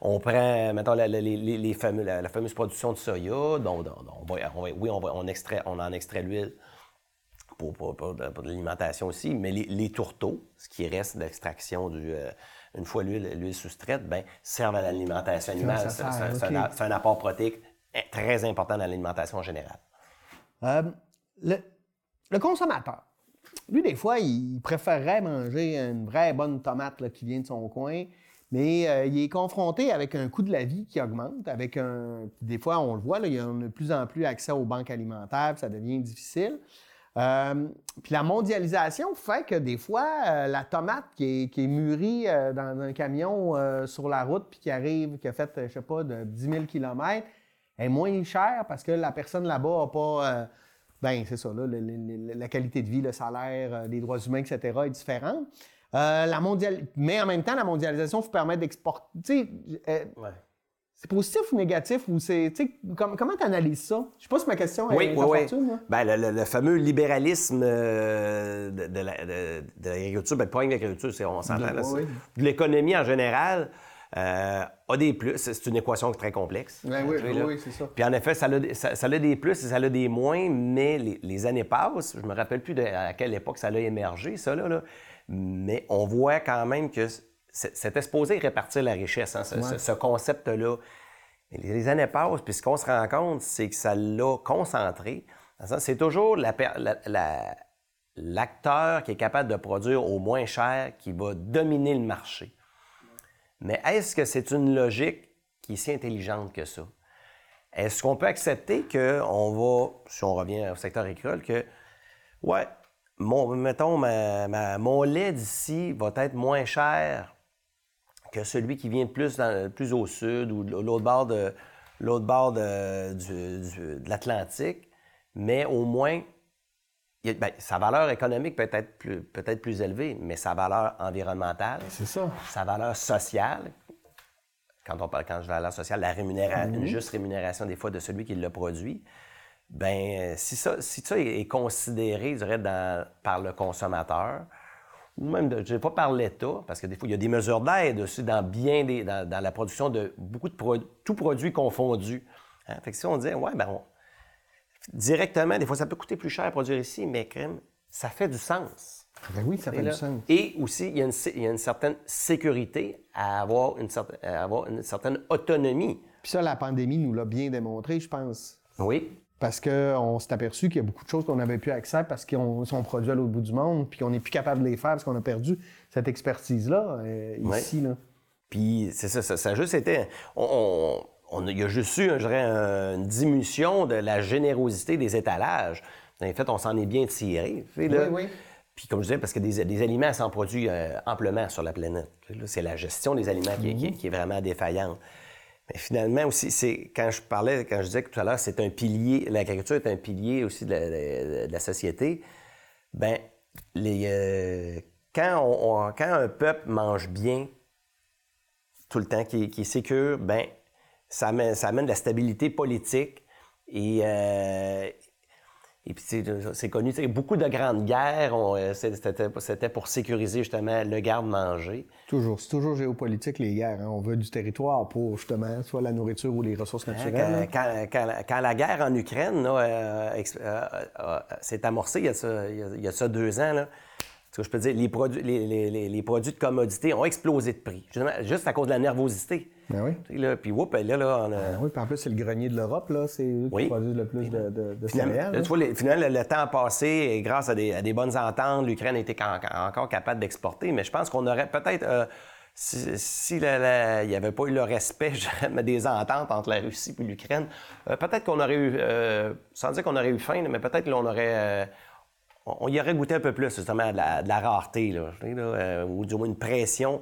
on prend, mettons, la, les, fameux, la, fameuse production de soya, dont, oui, on, extrait, on en extrait l'huile pour, l'alimentation aussi, mais les, tourteaux, ce qui reste d'extraction du... une fois l'huile soustraite, ben, servent à l'alimentation animale. C'est un, apport protéique très important dans l'alimentation en général. le le consommateur, lui, des fois, il préférerait manger une vraie bonne tomate qui vient de son coin, mais euh, il est confronté avec un coût de la vie qui augmente, avec un. Des fois, on le voit, il y a de plus en plus accès aux banques alimentaires, ça devient difficile. Euh, puis la mondialisation fait que des fois, euh, la tomate qui est, mûrie dans un camion sur la route, puis qui arrive, qui a fait, je sais pas, de 10 000 km, est moins chère parce que la personne là-bas n'a pas ben c'est ça, là, la qualité de vie, le salaire, euh, les droits humains, etc., est différente. Euh, la mondial... Mais en même temps, la mondialisation vous permet d'exporter. Euh, c'est positif ou négatif? Ou c'est, comment tu analyses ça? Je sais pas si ma question est oui, oui, oui. Ben, le, fameux libéralisme de, l'agriculture, ben, pas l'agriculture, on s'entend, de l'économie en général, euh, a des plus. C'est une équation très complexe. Ben oui, oui, c'est ça. Puis en effet, ça a, ça, a, des plus et ça a des moins, mais les, années passent. Je me rappelle plus de, à quelle époque ça a émergé, ça, là, Mais on voit quand même que c'était supposé répartir la richesse, hein, ce, concept-là. Les années passent, puis ce qu'on se rend compte, c'est que ça l'a concentré. C'est toujours l'acteur qui est capable de produire au moins cher qui va dominer le marché. Mais est-ce que c'est une logique qui est si intelligente que ça? Est-ce qu'on peut accepter qu'on va, si on revient au secteur agricole, que, ouais, mon, mettons, mon lait d'ici va être moins cher que celui qui vient plus, plus au sud ou l'autre bord de, l'autre bord de, l'Atlantique, mais au moins, ben, sa valeur économique peut être plus, peut-être plus élevée, mais sa valeur environnementale, ça. sa valeur sociale, quand on parle quand je valeur sociale, la rémunération, mhm. une juste rémunération des fois de celui qui l'a produit, ben si ça, si ça est considéré, je dirais, par le consommateur, ou même, de, je ne pas par l'État, parce que des fois, il y a des mesures d'aide aussi dans bien des, dans, la production de beaucoup de produits, tout produits confondus. Hein. Fait que si on dit, ouais, ben directement, des fois, ça peut coûter plus cher à produire ici, mais crème, ça fait du sens. Ben oui, ça fait là, du sens. et aussi, il y, a une, sé- il y a une certaine sécurité à avoir une, certaine, à avoir une certaine autonomie. Puis ça, la pandémie nous l'a bien démontré, je pense. Oui, Parce qu'on s'est aperçu qu'il y a beaucoup de choses qu'on n'avait plus accès parce qu'ils sont produits à l'autre bout du monde, puis qu'on n'est plus capable de les faire parce qu'on a perdu cette expertise-là, euh, ici. Là. Puis c'est ça, ça, ça a juste été. On, on- on il y a juste eu, je dirais, un- une diminution de la générosité des étalages. En fait, on s'en est bien tiré. tu sais, là. Oui, oui. Puis comme je disais, parce que des, des aliments s'en produisent euh, amplement sur la planète. C'est la gestion des aliments qui, est- qui est- qui est vraiment défaillante. Mais finalement aussi, c'est quand je parlais, quand je disais que tout à l'heure, c'est un pilier, l'agriculture est un pilier aussi de la, de- de la société. Ben, les, euh, quand, on- on- quand un peuple mange bien, tout le temps, qui, est- qui est sécure, ben, ça amène, ça amène de la stabilité politique. Et, euh, et puis, c'est connu, beaucoup de grandes guerres, euh, c'était pour sécuriser justement le garde-manger. Toujours, c'est toujours géopolitique, les guerres. hein. On veut du territoire pour, justement, soit la nourriture ou les ressources naturelles. Quand, là. quand- quand la- quand la guerre en Ukraine euh, s'est amorcée il y, a ça, il y a- il y a ça deux ans, là, ce que je peux dire, les produits, les, les- les- les produits de commodité ont explosé de prix, justement, juste à cause de la nervosité. Ben oui. Là, Puis, whoop, là, là, on a- Ben oui, puis en plus, c'est le grenier de l'Europe, là. C'est eux qui Oui. produisent le plus de, de, de Finalement, céréales. là, là. tu vois, les- finalement, le, le temps a passé et grâce à des, à des bonnes ententes, l'Ukraine était en- encore capable d'exporter. Mais je pense qu'on aurait peut-être, euh, si, si la- la- il n'y avait pas eu le respect des ententes entre la Russie et l'Ukraine, euh, peut-être qu'on aurait eu, euh, sans dire qu'on aurait eu faim, mais peut-être qu'on aurait, euh, on, y aurait goûté un peu plus justement de la, de la rareté, là, ou du moins une pression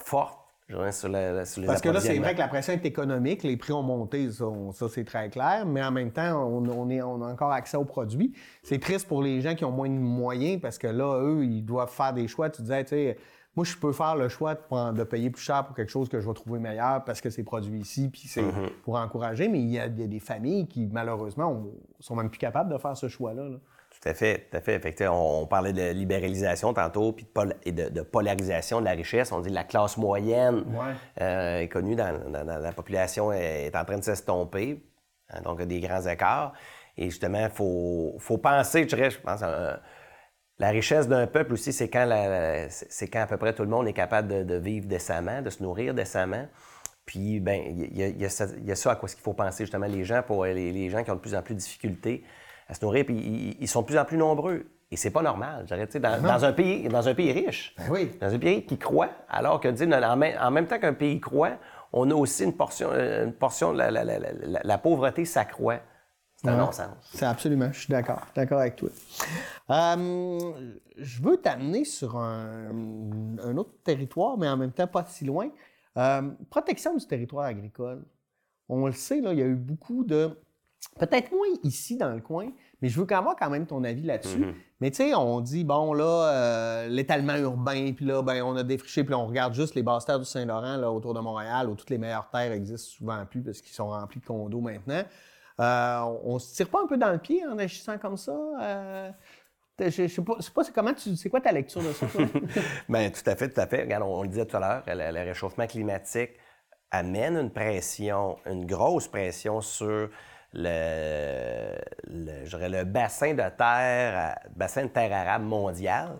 forte sur, la- sur les Parce que là, c'est vrai que la pression est économique, les prix ont monté, ça, on- ça, c'est très clair, mais en même temps, on, on est, on a encore accès aux produits. C'est triste pour les gens qui ont moins de moyens parce que là, eux, ils doivent faire des choix. Tu disais, tu sais, moi, je peux faire le choix de, prendre- de payer plus cher pour quelque chose que je vais trouver meilleur parce que c'est produit ici, puis c'est Mm-hmm. pour encourager, mais il y, a, il y a des familles qui, malheureusement, ont- sont même plus capables de faire ce choix-là. là. Tout à fait, tout à fait. Fait on, on parlait de libéralisation tantôt, puis de, pol- et de- de polarisation de la richesse. On dit que la classe moyenne Ouais. euh, est connue dans, dans- dans la population est, est en train de s'estomper. Hein, donc, il y a des grands écarts. Et justement, il faut, faut penser, je dirais, je pense, euh, la richesse d'un peuple aussi, c'est quand, c'est quand à peu près tout le monde est capable de, de vivre décemment, de se nourrir décemment. Puis, ben, il y, a- y ça- il y a ça à quoi il faut penser, justement, les gens, pour les, les gens qui ont de plus en plus de difficultés à se nourrir, puis ils, ils sont de plus en plus nombreux. Et c'est pas normal, dans, dans un pays, dans un pays riche, Ben oui. dans un pays qui croit, alors que, en même, en même temps qu'un pays croit, on a aussi une portion, euh, une portion de la, la- la- la- pauvreté s'accroît. C'est un non-sens. C'est absolument, je suis d'accord, d'accord avec toi. Euh, je veux t'amener sur un, un autre territoire, mais en même temps pas si loin. Euh, protection du territoire agricole. On le sait, là, il y a eu beaucoup de. Peut-être moins ici dans le coin, mais je veux avoir quand même ton avis là-dessus. Mais tu sais, on dit, bon, là, euh, l'étalement urbain, puis là, ben, on a défriché, puis là, on regarde juste les basses terres du Saint-Laurent, là, autour de Montréal, où toutes les meilleures terres existent souvent plus parce qu'ils sont remplis de condos maintenant. Euh, on, on se tire pas un peu dans le pied en agissant comme ça? Euh, je, je sais pas, je sais pas c'est comment tu, c'est quoi ta lecture de ça? Bien, tout à fait, tout à fait. Regarde, on, on le disait tout à l'heure, le, le réchauffement climatique amène une pression, une grosse pression sur le, le- je dirais le bassin de terre, bassin de terre arabe mondial.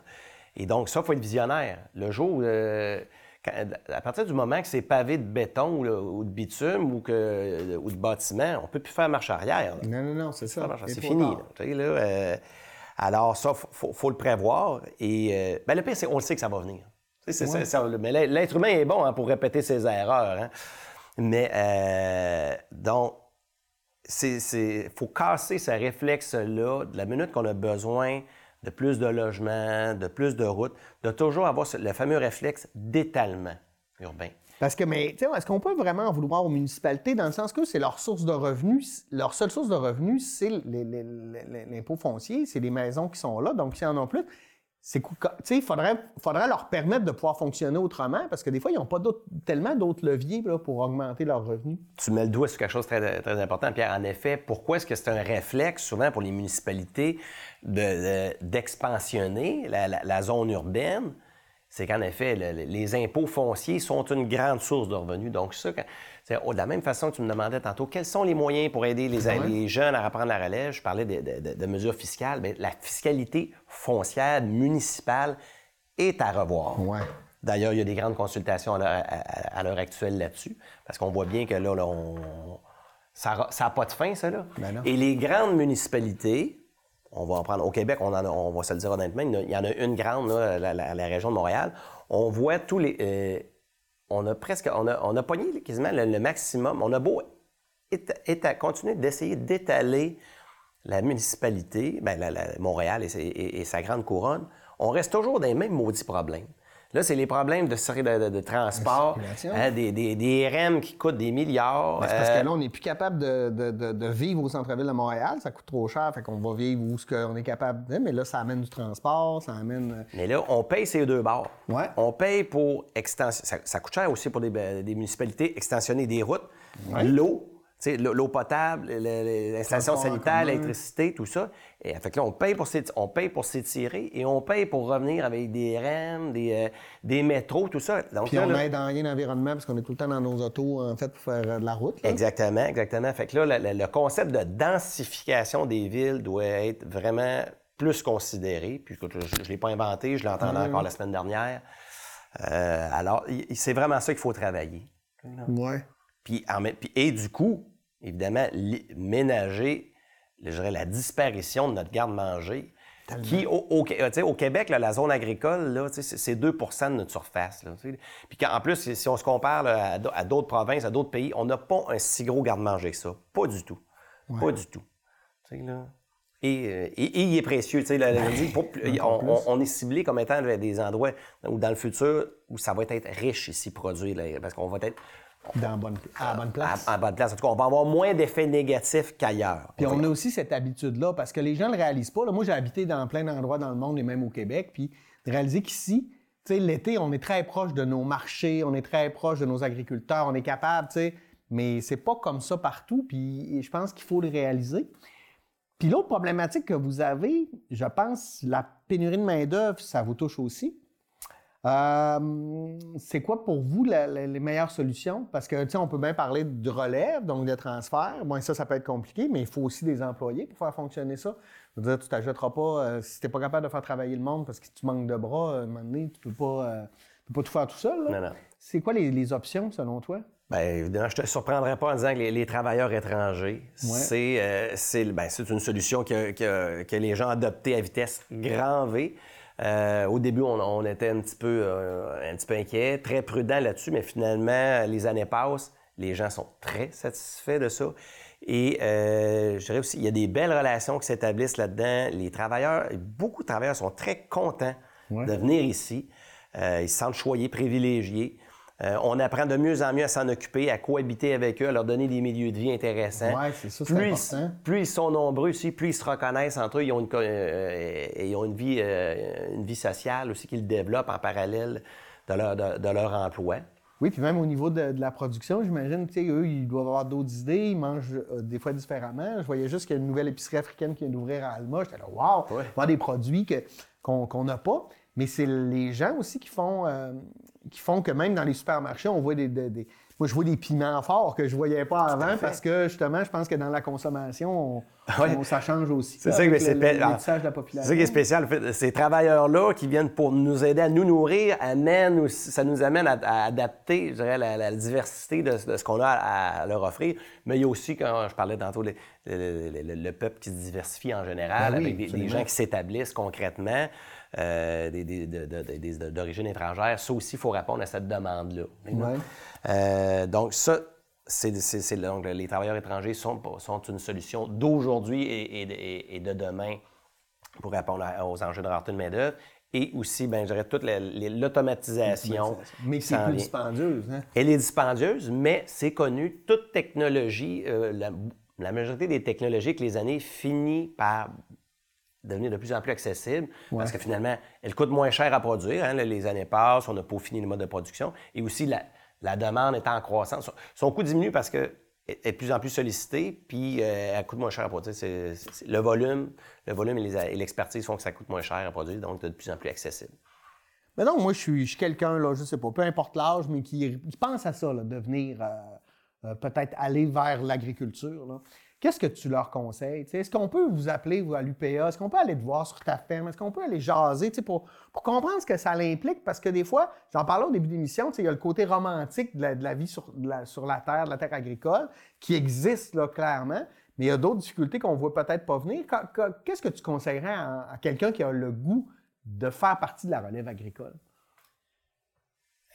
Et donc, ça, il faut être visionnaire. Le jour où, euh, quand- à partir du moment que c'est pavé de béton ou, ou de bitume ou, que, ou de bâtiment, on ne peut plus faire marche arrière. là. non, non, non, c'est ça. C'est fini. là. Tu sais, là, euh, alors, ça, il faut, faut le prévoir. Et euh, ben, le pire, c'est qu'on le sait que ça va venir. Ça, ça- mais l'être humain est bon hein, pour répéter ses erreurs. hein. Mais, donc, il faut casser ce réflexe-là de la minute qu'on a besoin de plus de logements, de plus de routes, de toujours avoir le fameux réflexe d'étalement urbain. Parce que, mais, tu sais, est-ce qu'on peut vraiment en vouloir aux municipalités dans le sens que c'est leur source de revenus, leur seule source de revenus, c'est l'impôt foncier, c'est les maisons qui sont là, donc s'ils en ont plus, c'est il faudrait, leur permettre de pouvoir fonctionner autrement parce que des fois, ils n'ont pas tellement d'autres leviers pour augmenter leurs revenus. Tu mets le doigt sur quelque chose de très, important, Pierre. En effet, pourquoi est-ce que c'est un réflexe, souvent pour les municipalités, de- de- d'expansionner la, zone urbaine? c'est qu'en effet, les impôts fonciers sont une grande source de revenus. Donc, ça, oh, de la même façon que tu me demandais tantôt, quels sont les moyens pour aider les, jeunes à reprendre la relève? Je parlais de, mesures fiscales. Bien, la fiscalité foncière municipale est à revoir. D'ailleurs, il y a des grandes consultations à l'heure actuelle là-dessus, parce qu'on voit bien que là, ça n'a pas de fin, ça. Là. Ben Et les grandes municipalités, on va en prendre. Au Québec, on, on va se le dire honnêtement, il y en a une grande, là, la, région de Montréal. On voit tous les. Euh, on a presque. On a, on a pogné quasiment le, maximum. On a beau continuer d'essayer d'étaler la municipalité, bien, Montréal et, sa grande couronne, on reste toujours dans les mêmes maudits problèmes. Là, c'est les problèmes de, de, de transport, hein, des, des, RM qui coûtent des milliards. Ben, c'est parce que euh, là, on n'est plus capable de, vivre au centre-ville de Montréal. Ça coûte trop cher, fait qu'on va vivre où ce qu'on est capable. Mais là, ça amène du transport, ça amène. Euh, mais là, on paye ces deux bords. Ouais. On paye pour extension. Ça, coûte cher aussi pour des, municipalités extensionner des routes. L'eau, l'eau potable, l'installation sanitaire, l'électricité, tout ça. Et fait que là, on paye pour on paye pour s'étirer et on paye pour revenir avec des REM, des, euh, des métros, tout ça. Donc, Puis on aide dans rien d'environnement parce qu'on est tout le temps dans nos autos, en fait, pour faire euh, de la route. Exactement, exactement. Fait que là, le, concept de densification des villes doit être vraiment plus considéré. Puis je ne l'ai pas inventé, je l'ai entendu encore la semaine dernière. Euh, alors, c'est vraiment ça qu'il faut travailler. Oui. Puis, et du coup, évidemment, ménager je dirais, la disparition de notre garde-manger. Qui, au, au, Québec, la zone agricole, c'est 2% de notre surface. Puis en plus, si on se compare à d'autres provinces, à d'autres pays, on n'a pas un si gros garde-manger que ça. Pas du tout. Pas du tout. Là. Et, euh, et, il est précieux. Ben, on, on, est ciblé comme étant des endroits où, dans le futur, où ça va être riche ici, produit, parce qu'on va être dans bonne, à la bonne place. À, bonne place. En tout cas, on va avoir moins d'effets négatifs qu'ailleurs. Puis on a aussi cette habitude-là, parce que les gens ne le réalisent pas. Moi, j'ai habité dans plein d'endroits dans le monde et même au Québec, puis de réaliser qu'ici, l'été, on est très proche de nos marchés, on est très proche de nos agriculteurs, on est capable, tu sais, mais c'est pas comme ça partout, puis je pense qu'il faut le réaliser. Puis l'autre problématique que vous avez, je pense, la pénurie de main-d'œuvre, ça vous touche aussi. Euh, c'est quoi pour vous les meilleures solutions? Parce que, tu sais, on peut bien parler de relève, donc de transfert. Bon, ça, ça peut être compliqué, mais il faut aussi des employés pour faire fonctionner ça. Je veux dire, tu t'ajouteras pas, euh, si tu n'es pas capable de faire travailler le monde parce que tu manques de bras, à un moment donné, tu peux pas, euh, peux pas tout faire tout seul. Non, non. C'est quoi les, options, selon toi? Bien, évidemment, je ne te surprendrai pas en disant que les, travailleurs étrangers, c'est, ben, c'est, une solution que, que, les gens ont adoptée à vitesse grand V. Euh, au début, on, était un petit, peu, euh, un petit peu inquiets, très prudents là-dessus, mais finalement, les années passent, les gens sont très satisfaits de ça. Et euh, je dirais aussi, il y a des belles relations qui s'établissent là-dedans. Les travailleurs, beaucoup de travailleurs sont très contents de venir ici. ils se sentent choyés, privilégiés. Euh, on apprend de mieux en mieux à s'en occuper, à cohabiter avec eux, à leur donner des milieux de vie intéressants. Oui, c'est ça, c'est important. plus ils sont nombreux aussi, plus ils se reconnaissent entre eux, ils ont une, euh, ils ont une, vie, euh, une vie sociale aussi qu'ils développent en parallèle de leur, de, leur emploi. Oui, puis même au niveau de, la production, j'imagine, tu sais, eux, ils doivent avoir d'autres idées, ils mangent des fois différemment. Je voyais juste qu'il y a une nouvelle épicerie africaine qui vient d'ouvrir à Alma. J'étais là, waouh, voir des produits qu'on n'a pas. Mais c'est les gens aussi qui font, qui font que même dans les supermarchés, on voit des, moi, je vois des piments forts que je ne voyais pas avant parce que, justement, je pense que dans la consommation, on, ça change aussi. C'est ça, qui est spécial. Ces travailleurs-là qui viennent pour nous aider à nous nourrir, amènent ça nous amène à, adapter, je dirais, la, diversité de, ce qu'on a à, leur offrir. Mais il y a aussi, quand je parlais tantôt, le, peuple qui se diversifie en général, ben avec des, gens qui s'établissent concrètement. Euh, d'origine étrangère. Ça aussi, il faut répondre à cette demande-là. Euh, donc, ça, c'est, les travailleurs étrangers sont, sont une solution d'aujourd'hui et, de demain pour répondre aux enjeux de rareté de main-d'œuvre. Et aussi, ben, je dirais, toute l'automatisation. Mais c'est plus dispendieuse. Hein? Elle est dispendieuse, mais c'est connu. Toute technologie, euh, la, la, majorité des technologies avec les années finit par devenir de plus en plus accessible parce que finalement, elle coûte moins cher à produire. Hein, les années passent, on a peaufiné le mode de production et aussi la, demande est en croissance. Son, coût diminue parce qu'elle est de plus en plus sollicitée, puis euh, elle coûte moins cher à produire. le volume, le volume et l'expertise font que ça coûte moins cher à produire, donc de plus en plus accessible. Mais non, moi, je suis, quelqu'un, là, je sais pas, peu importe l'âge, mais qui, pense à ça, là, de venir euh, euh, peut-être aller vers l'agriculture. Qu'est-ce que tu leur conseilles? Est-ce qu'on peut vous appeler à l'UPA? Est-ce qu'on peut aller te voir sur ta ferme? Est-ce qu'on peut aller jaser pour, pour comprendre ce que ça l'implique? Parce que des fois, j'en parlais au début de l'émission, il y a le côté romantique de la, de la vie sur la, sur la terre, de la terre agricole, qui existe là, clairement, mais il y a d'autres difficultés qu'on ne voit peut-être pas venir. Qu'est-ce que tu conseillerais à quelqu'un qui a le goût de faire partie de la relève agricole?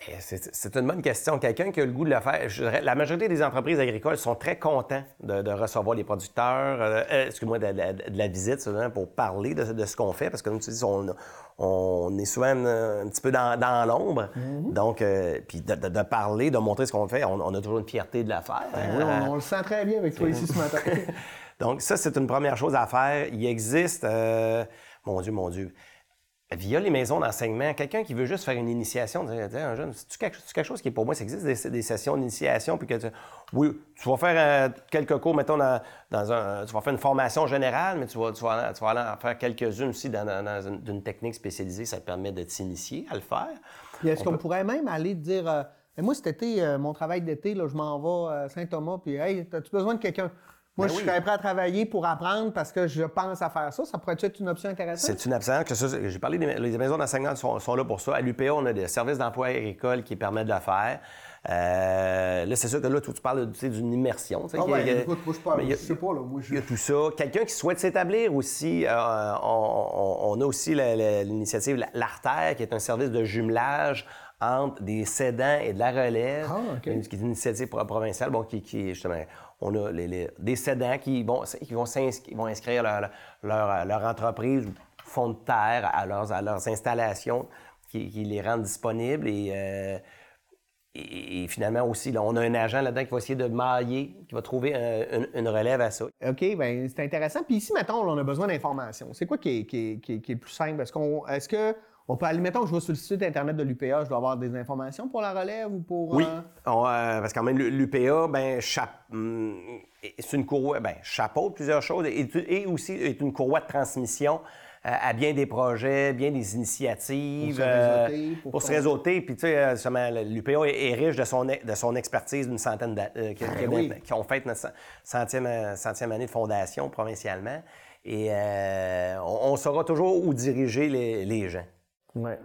Eh, C'est une bonne question. Quelqu'un qui a le goût de le faire, je dirais, la majorité des entreprises agricoles sont très contents de, de recevoir les producteurs, euh, euh, excuse-moi, de, de- de la visite souvent, pour parler de, ce qu'on fait, parce que comme tu dis, on, on est souvent un, un petit peu dans, dans l'ombre. Donc, euh, puis de, parler, de montrer ce qu'on fait, on, on a toujours une fierté de la faire. Ben oui, on, on le sent très bien avec toi ici ce matin. Donc, ça, c'est une première chose à faire. Il existe, euh, mon Dieu, mon Dieu, via les maisons d'enseignement, quelqu'un qui veut juste faire une initiation, dire, un jeune, c'est quelque, chose qui est pour moi, ça existe des, des sessions d'initiation, puis que tu, oui, tu vas faire euh, quelques cours, mettons, dans, dans un, tu vas faire une formation générale, mais tu vas, tu vas, aller- tu vas aller en faire quelques-unes aussi dans, une, technique spécialisée, ça te permet de t'initier à le faire. Puis est-ce qu'on pourrait même aller dire euh, Moi, cet été, euh, mon travail d'été, là, je m'en vais à Saint-Thomas, puis Hey, as-tu besoin de quelqu'un? Moi, Ben je oui. serais prêt à travailler pour apprendre parce que je pense à faire ça. Ça pourrait être une option intéressante? C'est une absence. Que ça, j'ai parlé des les maisons d'enseignement sont, sont là pour ça. À l'UPA, on a des services d'emploi agricole qui permettent de le faire. Euh, là, c'est sûr que là, tu, tu parles tu sais, d'une immersion. tu sais, Ah écoute, moi, je parle- il y a- je sais pas, là, moi, je- Il y a tout ça. Quelqu'un qui souhaite s'établir aussi, euh, on, on- on a aussi la- la- l'initiative La- l'Artère, qui est un service de jumelage entre des cédants et de la relève, Ah, OK. une, qui est une initiative pro- provinciale, bon, qui, qui justement, on a les, les- des qui, vont, qui vont inscrire leur, entreprise fonds de terre à leurs, à leurs installations, qui, les rendent disponibles et euh, et, et finalement aussi, là, on a un agent là-dedans qui va essayer de mailler, qui va trouver un- une, relève à ça. OK, bien, c'est intéressant. Puis ici, mettons, on a besoin d'informations. C'est quoi qui est, qui est- qui est- le plus simple? Est-ce que on peut aller, mettons, je vais sur le site Internet de l'UPA, je dois avoir des informations pour la relève ou pour. Oui, euh, on, euh, parce que quand même, l'UPA, ben, hum, c'est une courroie, ben, chapeaute plusieurs choses et, et aussi est une courroie de transmission euh, à bien des projets, bien des initiatives. Pour se réseauter, pour, pour se qu'on- réseauter. Puis, tu sais, l'UPA est, riche de son, de son expertise d'une centaine d'années, Ben oui. qui ont fait notre cent- centième, centième année de fondation provincialement. Et euh, on, on saura toujours où diriger les, les gens. Ouais.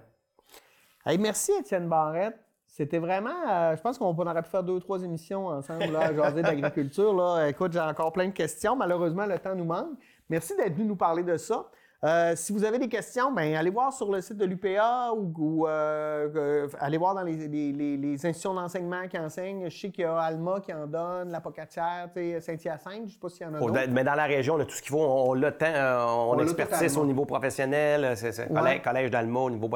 Hey, merci, Étienne Barrette. C'était vraiment. euh, je pense qu'on aurait pu faire deux ou trois émissions ensemble, là, à jaser d'agriculture. Écoute, j'ai encore plein de questions. Malheureusement, le temps nous manque. Merci d'être venu nous parler de ça. Euh, si vous avez des questions, ben, allez voir sur le site de l'UPA ou, ou, euh, euh, allez voir dans les, les- les- les institutions d'enseignement qui enseignent. Je sais qu'il y a Alma qui en donne, la Pocatière, Saint-Hyacinthe, je ne sais pas s'il y en a Au- d'autres. Mais dans la région, on a tout ce qu'il faut. On, on on, On totalement. au niveau professionnel, collège, collège d'Alma, au niveau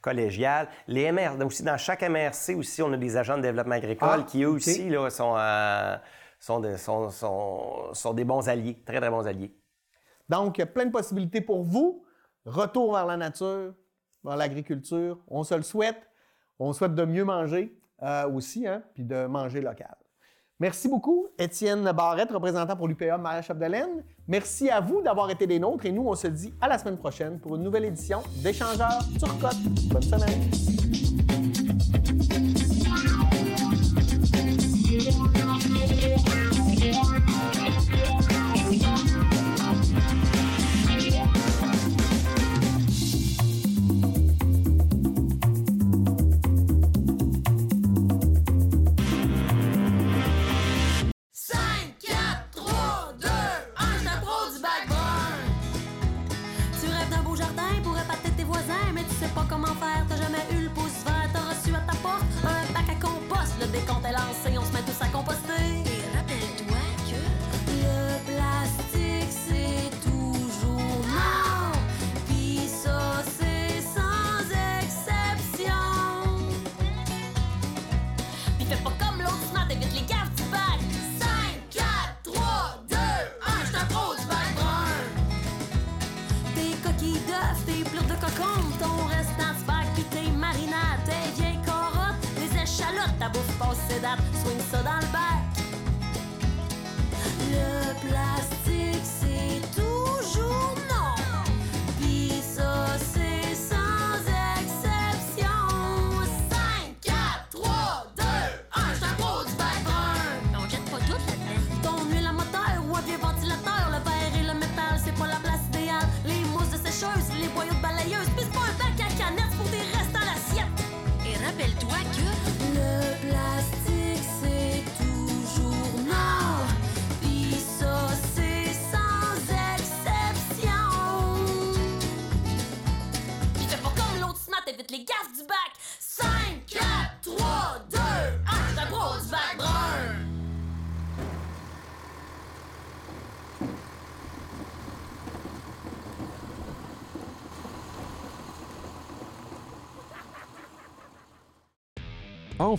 collégial. Les MR, aussi dans chaque MRC aussi, on a des agents de développement agricole Ah, qui eux aussi là, sont, euh, sont, de- sont- sont- sont des bons alliés, très très bons alliés. Donc, il y a plein de possibilités pour vous. Retour vers la nature, vers l'agriculture. On se le souhaite. On souhaite de mieux manger euh, aussi, hein, puis de manger local. Merci beaucoup, Étienne Barrette, représentant pour l'UPA Maria Chapdelaine. Merci à vous d'avoir été des nôtres et nous, on se dit à la semaine prochaine pour une nouvelle édition d'Échangeurs Turcotte. Bonne semaine.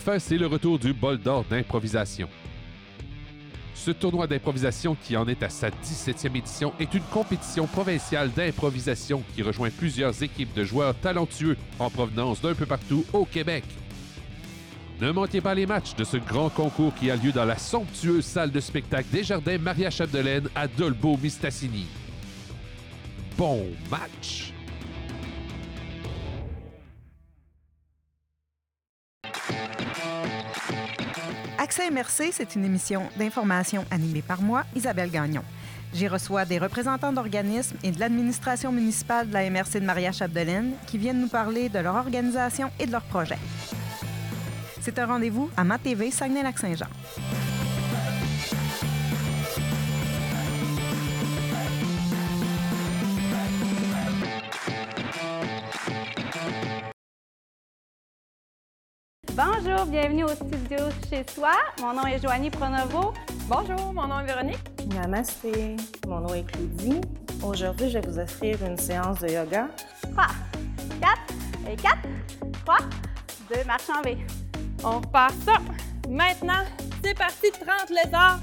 Enfin, c'est le retour du bol d'or d'improvisation. Ce tournoi d'improvisation, qui en est à sa 17e édition, est une compétition provinciale d'improvisation qui rejoint plusieurs équipes de joueurs talentueux en provenance d'un peu partout au Québec. Ne manquez pas les matchs de ce grand concours qui a lieu dans la somptueuse salle de spectacle des Jardins Maria Chapdelaine à Dolbeau-Mistassini. Bon match! Accès c'est une émission d'information animée par moi, Isabelle Gagnon. J'y reçois des représentants d'organismes et de l'administration municipale de la MRC de Maria-Chapdelaine qui viennent nous parler de leur organisation et de leurs projets. C'est un rendez-vous à ma TV Saguenay-Lac-Saint-Jean. Bienvenue au studio chez soi. Mon nom est Joanie Pronovo. Bonjour, mon nom est Véronique. Namasté, mon nom est Claudie. Aujourd'hui, je vais vous offrir une séance de yoga. 3, 4, et 4, 3, 2, marche en V. On repart ça. Maintenant, c'est parti, 30 lézards.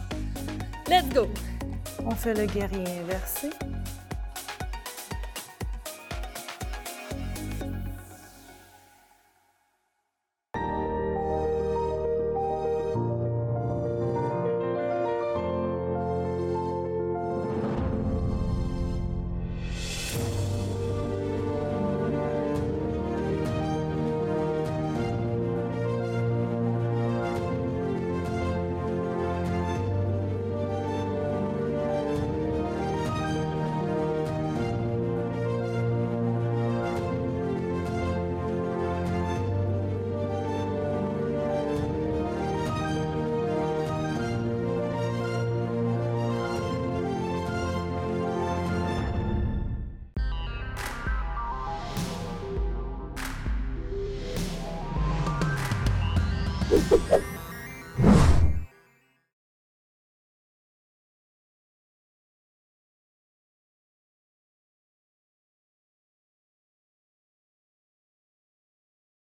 Let's go. On fait le guerrier inversé.